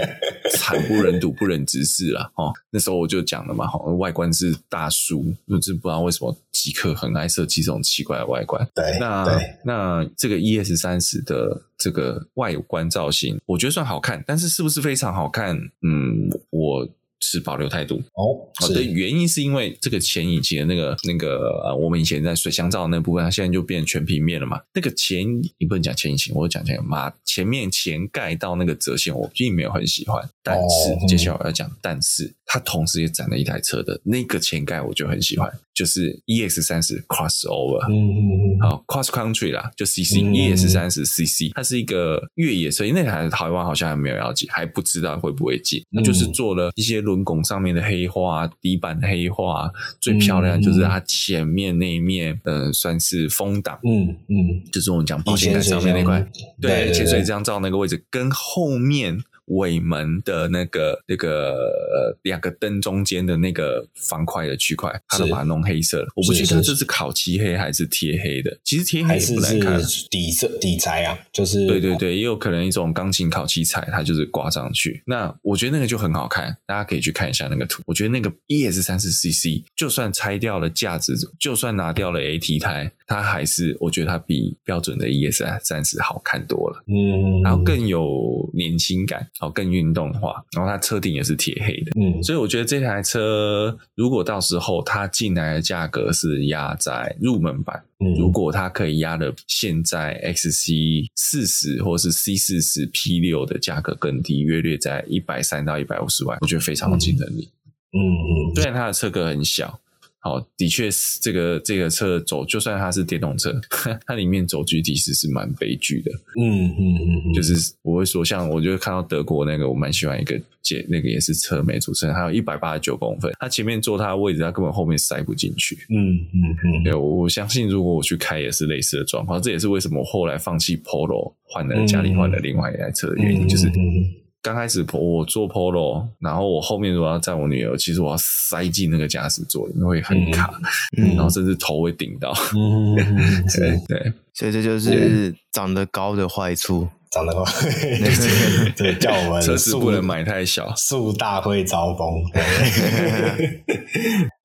惨不忍睹、*laughs* 不忍直视了。哦，那时候我就讲了嘛，好外观是大叔，就是不知道为什么极客很爱设计这种奇怪的外观。对，那那这个 ES 三十的这个外观造型，我觉得算好看，但是是不是非常好看？嗯，我。持保留态度哦，好的原因是因为这个前引擎的那个那个呃，我们以前在水箱罩那部分，它现在就变成全平面了嘛。那个前你不能讲前引擎，我讲前马前面前盖到那个折线，我并没有很喜欢。但是、哦、接下来我要讲，但是它同时也展了一台车的那个前盖，我就很喜欢，就是 EX 三十 Crossover，嗯嗯嗯，好 Cross Country 啦，就 CC、嗯、EX 三十 CC，它是一个越野车，那台台湾好像还没有要进，还不知道会不会进，那就是做了一些。轮拱上面的黑化，底板黑化，最漂亮就是它前面那一面，嗯、呃，算是风挡，嗯嗯，就是我们讲保险杆上面那块，对，潜水这样照那个位置，跟后面。尾门的那个那个两个灯中间的那个方块的区块，它都把它弄黑色了。我不记得这是烤漆黑还是贴黑的。其实贴黑也不难看，底色底材啊，就是对对对，也有可能一种钢琴烤漆材，它就是挂上去。那我觉得那个就很好看，大家可以去看一下那个图。我觉得那个 ES 三四 CC 就算拆掉了架子，就算拿掉了 AT 胎，它还是我觉得它比标准的 ES 三十好看多了。嗯，然后更有年轻感。好，更运动化，然后它车顶也是铁黑的，嗯，所以我觉得这台车如果到时候它进来的价格是压在入门版，嗯，如果它可以压的现在 XC 四十或是 C 四十 P 六的价格更低，约略在一百三到一百五十万，我觉得非常有竞争力，嗯嗯，虽然它的车格很小。好，的确是这个这个车走，就算它是电动车，*laughs* 它里面走 GT 是是蛮悲剧的。嗯嗯嗯，就是我会说，像我就看到德国那个，我蛮喜欢一个姐，那个也是车媒主持人，还有一百八十九公分，他前面坐他的位置，他根本后面塞不进去。嗯嗯嗯，对，我我相信如果我去开也是类似的状况，这也是为什么我后来放弃 Polo，换了家里换了另外一台车的原因，就是。刚开始我做 Polo，然后我后面如果要载我女儿，其实我要塞进那个驾驶座，因为会很卡，嗯、然后甚至头会顶到。*laughs* 嗯、对对，所以这就是长得高的坏处。长得高，*laughs* 对，对，叫我们车子不能买太小，树大会招风。*laughs*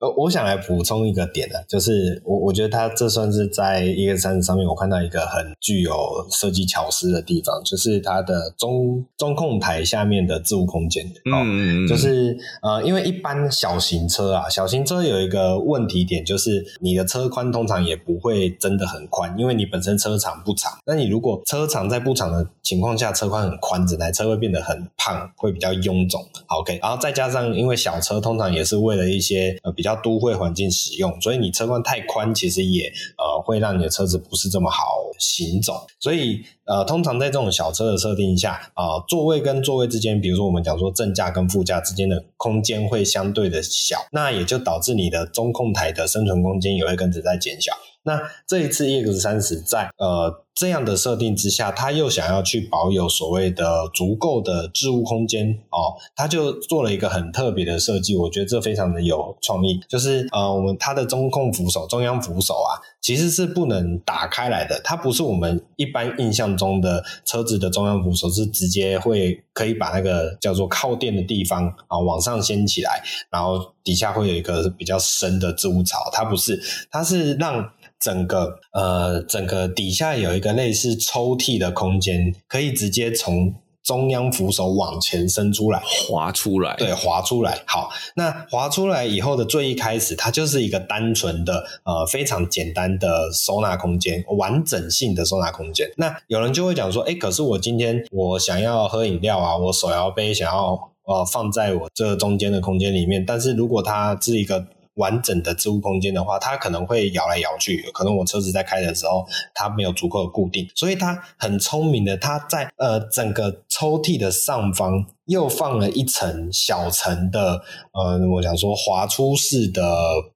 呃，我想来补充一个点呢，就是我我觉得它这算是在 EX30 上面，我看到一个很具有设计巧思的地方，就是它的中中控台下面的置物空间。嗯嗯，就是呃，因为一般小型车啊，小型车有一个问题点，就是你的车宽通常也不会真的很宽，因为你本身车长不长。那你如果车长在不长的情况下，车宽很宽，整台车会变得很胖，会比较臃肿。OK，然后再加上因为小车通常也是为了一些呃比较。都会环境使用，所以你车宽太宽，其实也呃会让你的车子不是这么好行走。所以呃，通常在这种小车的设定下，啊、呃，座位跟座位之间，比如说我们讲说正驾跟副驾之间的空间会相对的小，那也就导致你的中控台的生存空间也会跟着在减小。那这一次 EX30 在呃这样的设定之下，他又想要去保有所谓的足够的置物空间哦，他就做了一个很特别的设计，我觉得这非常的有创意，就是呃我们它的中控扶手、中央扶手啊，其实是不能打开来的，它不是我们一般印象中的车子的中央扶手是直接会可以把那个叫做靠垫的地方啊往上掀起来，然后底下会有一个比较深的置物槽，它不是，它是让。整个呃，整个底下有一个类似抽屉的空间，可以直接从中央扶手往前伸出来，滑出来。对，滑出来。好，那滑出来以后的最一开始，它就是一个单纯的呃非常简单的收纳空间，完整性的收纳空间。那有人就会讲说，诶，可是我今天我想要喝饮料啊，我手摇杯想要呃放在我这中间的空间里面，但是如果它是一个完整的置物空间的话，它可能会摇来摇去，可能我车子在开的时候，它没有足够的固定，所以它很聪明的，它在呃整个抽屉的上方又放了一层小层的，呃，我想说滑出式的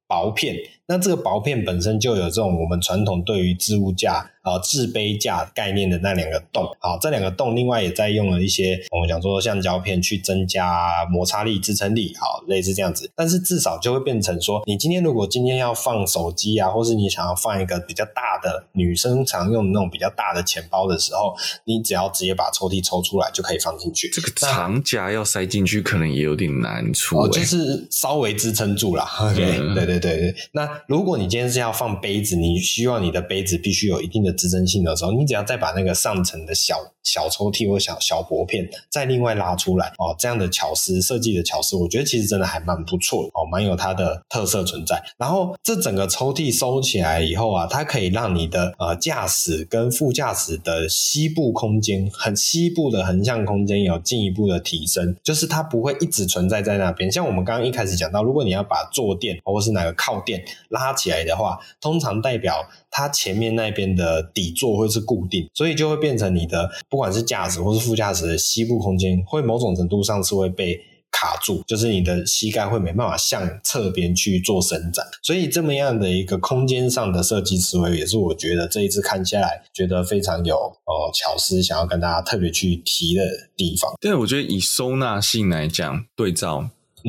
薄片。那这个薄片本身就有这种我们传统对于置物架啊、置杯架概念的那两个洞，好，这两个洞另外也在用了一些我们讲说橡胶片去增加摩擦力、支撑力，好，类似这样子。但是至少就会变成说，你今天如果今天要放手机啊，或是你想要放一个比较大的女生常用的那种比较大的钱包的时候，你只要直接把抽屉抽出来就可以放进去。这个长夹要塞进去可能也有点难处，哦，就是稍微支撑住啦。*laughs* OK，嗯，对对对对，那。如果你今天是要放杯子，你希望你的杯子必须有一定的支撑性的时候，你只要再把那个上层的小小抽屉或小小薄片再另外拉出来哦，这样的巧思设计的巧思，我觉得其实真的还蛮不错哦，蛮有它的特色存在。然后这整个抽屉收起来以后啊，它可以让你的呃驾驶跟副驾驶的膝部空间，很膝部的横向空间有进一步的提升，就是它不会一直存在在那边。像我们刚刚一开始讲到，如果你要把坐垫或是哪个靠垫拉起来的话，通常代表它前面那边的底座会是固定，所以就会变成你的不管是驾驶或是副驾驶的膝部空间，会某种程度上是会被卡住，就是你的膝盖会没办法向侧边去做伸展。所以这么样的一个空间上的设计思维，也是我觉得这一次看下来觉得非常有呃巧思，想要跟大家特别去提的地方。对，我觉得以收纳性来讲，对照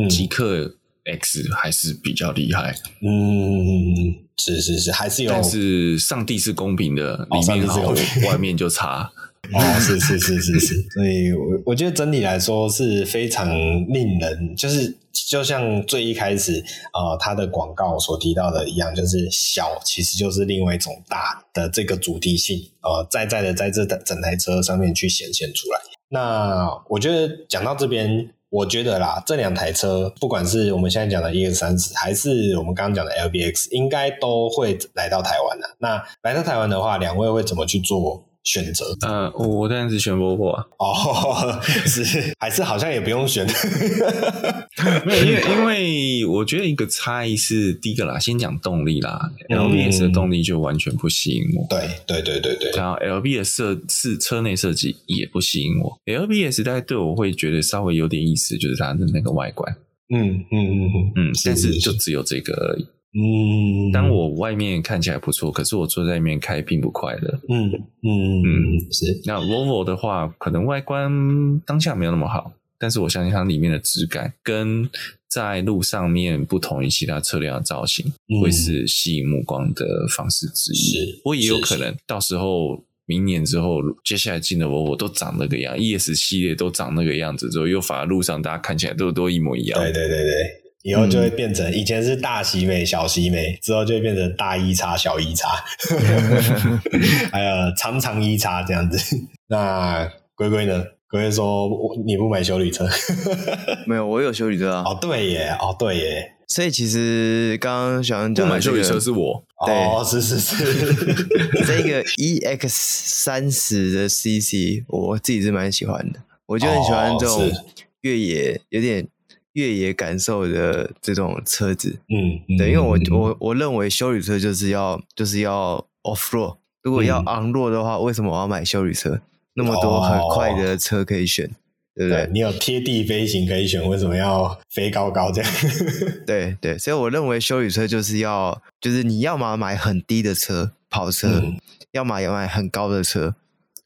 极客。X 还是比较厉害，嗯，是是是，还是有，但是上帝是公平的，哦、里面好，外面就差，哦，是是是是是，*laughs* 所以我我觉得整体来说是非常令人，就是就像最一开始啊、呃，它的广告所提到的一样，就是小其实就是另外一种大的这个主题性，呃，在在的在这整台车上面去显现出来。那我觉得讲到这边。我觉得啦，这两台车，不管是我们现在讲的 EX 三十还是我们刚刚讲的 LBX，应该都会来到台湾的。那来到台湾的话，两位会怎么去做？选择，呃，我当然是选 Volvo 啊。哦，*laughs* 是，还是好像也不用选。*laughs* 没有，因为因为我觉得一个差异是第一个啦，先讲动力啦。嗯、LBS 的动力就完全不吸引我。对对对对对。然后 LB 的设是车内设计也不吸引我。LBS 大概对我会觉得稍微有点意思，就是它的那个外观。嗯嗯嗯嗯嗯，但是就只有这个而已。嗯，当我外面看起来不错，可是我坐在里面开并不快乐。嗯嗯嗯，是。那 Volvo 的话，可能外观当下没有那么好，但是我相信它里面的质感跟在路上面不同于其他车辆的造型，嗯、会是吸引目光的方式之一。是，我也有可能到时候明年之后，接下来进的 Volvo 都长那个样，ES 系列都长那个样子之后，又反而路上大家看起来都都一模一样。对对对对。以后就会变成以前是大喜美、小喜美，之后就会变成大一叉、小一叉，*laughs* 还有长长一叉这样子。那龟龟呢？龟龟说你不买修理车？*laughs* 没有，我有修理车啊。哦，对耶，哦，对耶。所以其实刚刚小杨讲买修理车是我。对哦，是是是。*laughs* 这个 EX 三十的 CC，我自己是蛮喜欢的。我就很喜欢这种越野，有点。越野感受的这种车子，嗯，对，因为我我我认为修旅车就是要就是要 off road，如果要 on road 的话，嗯，为什么我要买修旅车？那么多很快的车可以选，哦，对不对？对，你有贴地飞行可以选，为什么要飞高高这样？*laughs* 对对，所以我认为修旅车就是要就是你要么买很低的车跑车，嗯，要么要买很高的车，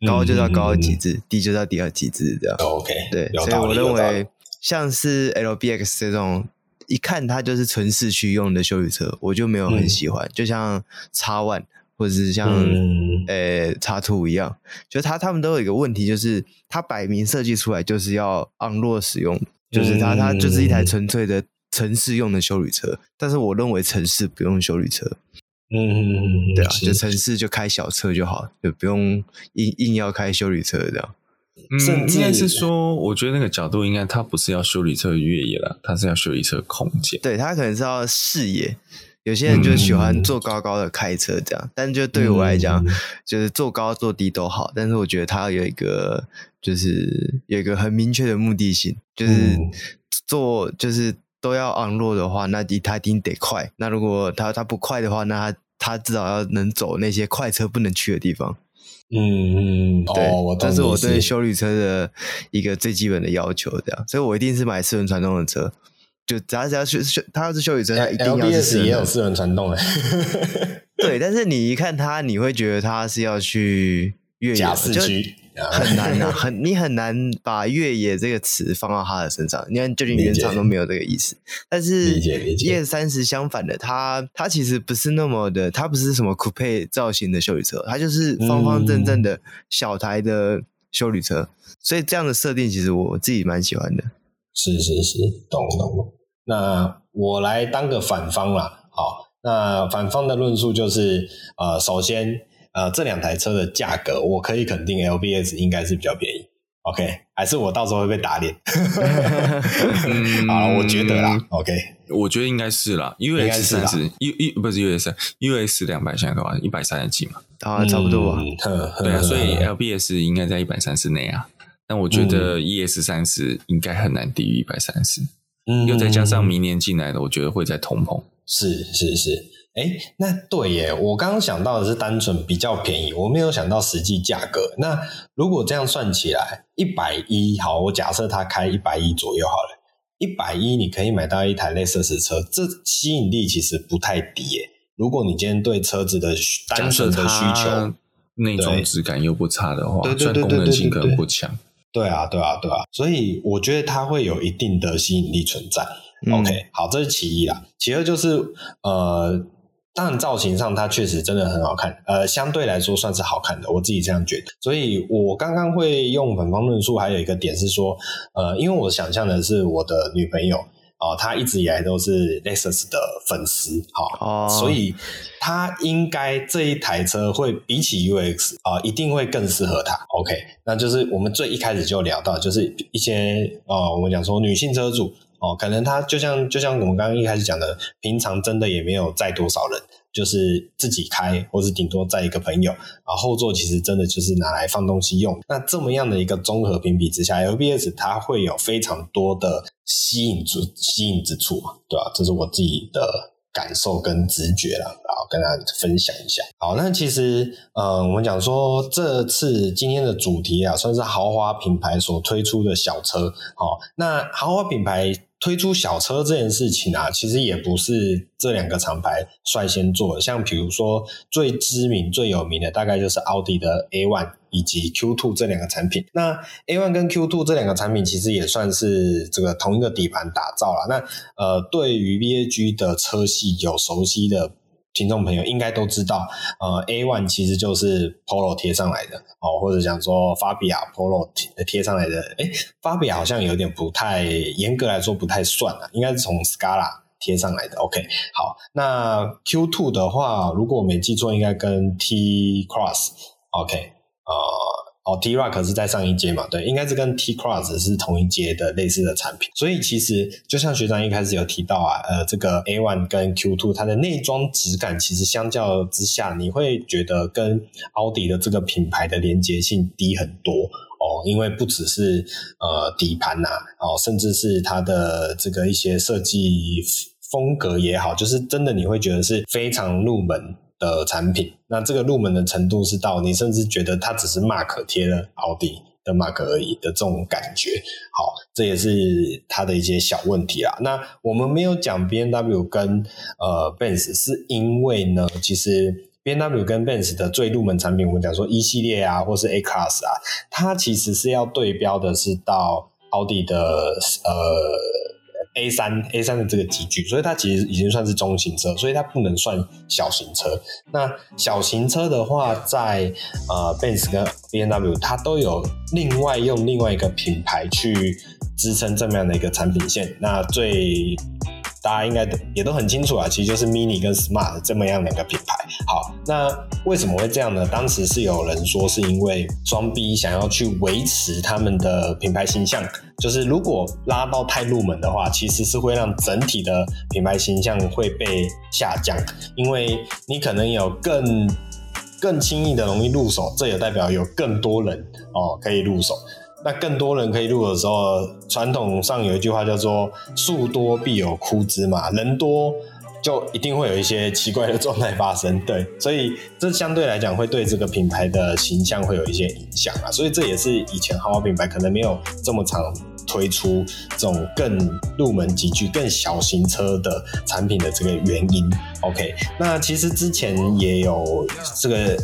高就是要高到极致，嗯，低就是要低到极致，这样。OK，对，所以我认为。像是 LBX 这种，一看它就是纯市区用的休旅车，我就没有很喜欢。嗯、就像 X1 或者是像呃、叉 Two 一样，就它它们都有一个问题，就是它摆明设计出来就是要 on road 使用，就是它它就是一台纯粹的城市用的休旅车。但是我认为城市不用休旅车，嗯，对啊，就城市就开小车就好，就不用硬硬要开修理车这样。嗯，应该是说，我觉得那个角度应该，它不是要修理车越野了，它是要修理车空间。对，它可能是要视野，有些人就喜欢坐高高的开车这样。嗯、但就对于我来讲、嗯，就是坐高坐低都好。但是我觉得它有一个，就是有一个很明确的目的性，就是做就是都要 on road 的话，那它一定得快。那如果它它不快的话，那它它至少要能走那些快车不能去的地方。嗯嗯，对，哦、这是我对修理车的一个最基本的要求，这样，所以我一定是买四轮传动的车。就只要只要修修，他要是修理车，他一定要是也有四轮传动的。*laughs* 对，但是你一看他，你会觉得他是要去越野市区。很难呐、啊，很 *laughs* 你很难把越野这个词放到他的身上。你看，就连原厂都没有这个意思。但是，E 三十相反的，它它其实不是那么的，它不是什么 coupe 造型的修理车，它就是方方正正的小台的修理车。嗯、所以这样的设定，其实我自己蛮喜欢的。是是是，懂懂懂。那我来当个反方啦。好，那反方的论述就是，呃，首先。呃，这两台车的价格，我可以肯定，LBS 应该是比较便宜。OK，还是我到时候会被打脸？*laughs* 嗯、好，我觉得啦。OK，我觉得应该是啦，因为 S 三十，U U 不是 US，US 两百现在多少？一百三十几嘛，啊，差不多吧。嗯、对啊，所以 LBS 应该在一百三十内啊。但我觉得 ES 三十应该很难低于一百三十。嗯，又再加上明年进来的，我觉得会在通膨。是是是。哎，那对耶，我刚刚想到的是单纯比较便宜，我没有想到实际价格。那如果这样算起来，一百一，好，我假设它开一百一左右好了，一百一你可以买到一台类似车，这吸引力其实不太低耶。如果你今天对车子的单纯的需求，内装质感又不差的话，虽然功能性可能不强。对啊，对啊，对啊，所以我觉得它会有一定的吸引力存在。嗯、OK，好，这是其一啦，其二就是呃。当然，造型上它确实真的很好看，呃，相对来说算是好看的，我自己这样觉得。所以我刚刚会用反方论述，还有一个点是说，呃，因为我想象的是我的女朋友哦，她一直以来都是 Lexus 的粉丝，好，所以她应该这一台车会比起 UX 啊，一定会更适合她。OK，那就是我们最一开始就聊到，就是一些啊，我们讲说女性车主。哦，可能他就像就像我们刚刚一开始讲的，平常真的也没有载多少人，就是自己开，或是顶多载一个朋友，然后座其实真的就是拿来放东西用。那这么样的一个综合评比之下，LBS 它会有非常多的吸引之吸引之处嘛，对吧、这是我自己的感受跟直觉了，然后跟大家分享一下。好，那其实，呃，我们讲说这次今天的主题啊，算是豪华品牌所推出的小车。好，那豪华品牌。推出小车这件事情啊，其实也不是这两个厂牌率先做的。像比如说最知名、最有名的，大概就是奥迪的 A1 以及 Q Two 这两个产品。那 A1 跟 Q Two 这两个产品，其实也算是这个同一个底盘打造了。那呃，对于 VAG 的车系有熟悉的。听众朋友应该都知道，呃，A One 其实就是 Polo 贴上来的哦，或者讲说 Fabia Polo 贴贴上来的。诶 Fabia 好像有点不太严格来说不太算了，应该是从 Scala 贴上来的。OK，好，那 Q Two 的话，如果我没记错，应该跟 T Cross OK，呃。哦，T-Roc 是在上一阶嘛？对，应该是跟 T-Cross 是同一阶的类似的产品。所以其实就像学长一开始有提到啊，呃，这个 A1 跟 Q2 它的内装质感其实相较之下，你会觉得跟奥迪的这个品牌的连接性低很多哦，因为不只是呃底盘呐，哦，甚至是它的这个一些设计风格也好，就是真的你会觉得是非常入门。的产品，那这个入门的程度是到你甚至觉得它只是 Mark 贴了奥迪的 Mark 而已的这种感觉。好，这也是它的一些小问题啦。那我们没有讲 BMW 跟呃 Benz，是因为呢，其实 BMW 跟 Benz 的最入门产品，我们讲说 E 系列啊，或是 A Class 啊，它其实是要对标的是到奥迪的呃。A 三 A 三的这个级距，所以它其实已经算是中型车，所以它不能算小型车。那小型车的话，在呃 Benz 跟 BMW，它都有另外用另外一个品牌去支撑这么样的一个产品线。那最大家应该也都很清楚啊，其实就是 Mini 跟 Smart 这么样两个品牌。好，那为什么会这样呢？当时是有人说是因为双 B 想要去维持他们的品牌形象，就是如果拉到太入门的话，其实是会让整体的品牌形象会被下降，因为你可能有更更轻易的容易入手，这也代表有更多人哦可以入手。那更多人可以入的时候，传统上有一句话叫做“树多必有枯枝”嘛，人多就一定会有一些奇怪的状态发生。对，所以这相对来讲会对这个品牌的形象会有一些影响啊。所以这也是以前豪华品牌可能没有这么长推出这种更入门级距、更小型车的产品的这个原因。OK，那其实之前也有这个。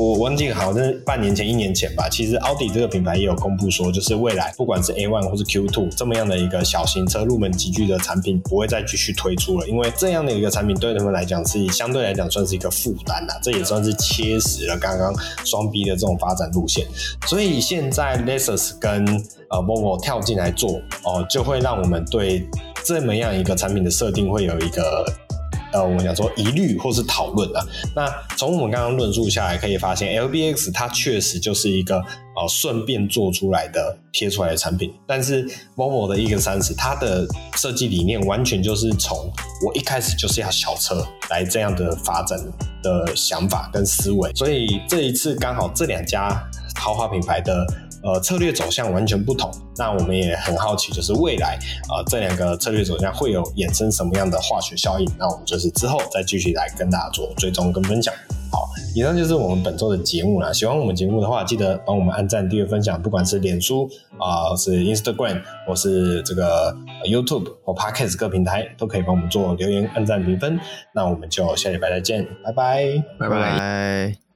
我忘记好像是半年前、一年前吧。其实奥迪这个品牌也有公布说，就是未来不管是 A1 或是 Q2 这么样的一个小型车入门级距的产品，不会再继续推出了，因为这样的一个产品对他们来讲是相对来讲算是一个负担啦。这也算是切实了刚刚双 B 的这种发展路线。所以现在 Lexus 跟呃 Volvo 跳进来做哦，就会让我们对这么样一个产品的设定会有一个。呃，我们讲说疑虑或是讨论啊，那从我们刚刚论述下来，可以发现 LBX 它确实就是一个呃顺便做出来的贴出来的产品，但是 Volvo 的 EX30 它的设计理念完全就是从我一开始就是要小车来这样的发展的想法跟思维，所以这一次刚好这两家豪华品牌的。呃，策略走向完全不同，那我们也很好奇，就是未来呃这两个策略走向会有衍生什么样的化学效应？那我们就是之后再继续来跟大家做追踪跟分享。好，以上就是我们本周的节目啦。喜欢我们节目的话，记得帮我们按赞、订阅、分享，不管是脸书啊、呃，是 Instagram，或是这个 YouTube 或 Podcast 各平台，都可以帮我们做留言、按赞、评分。那我们就下礼拜再见，拜拜，拜拜。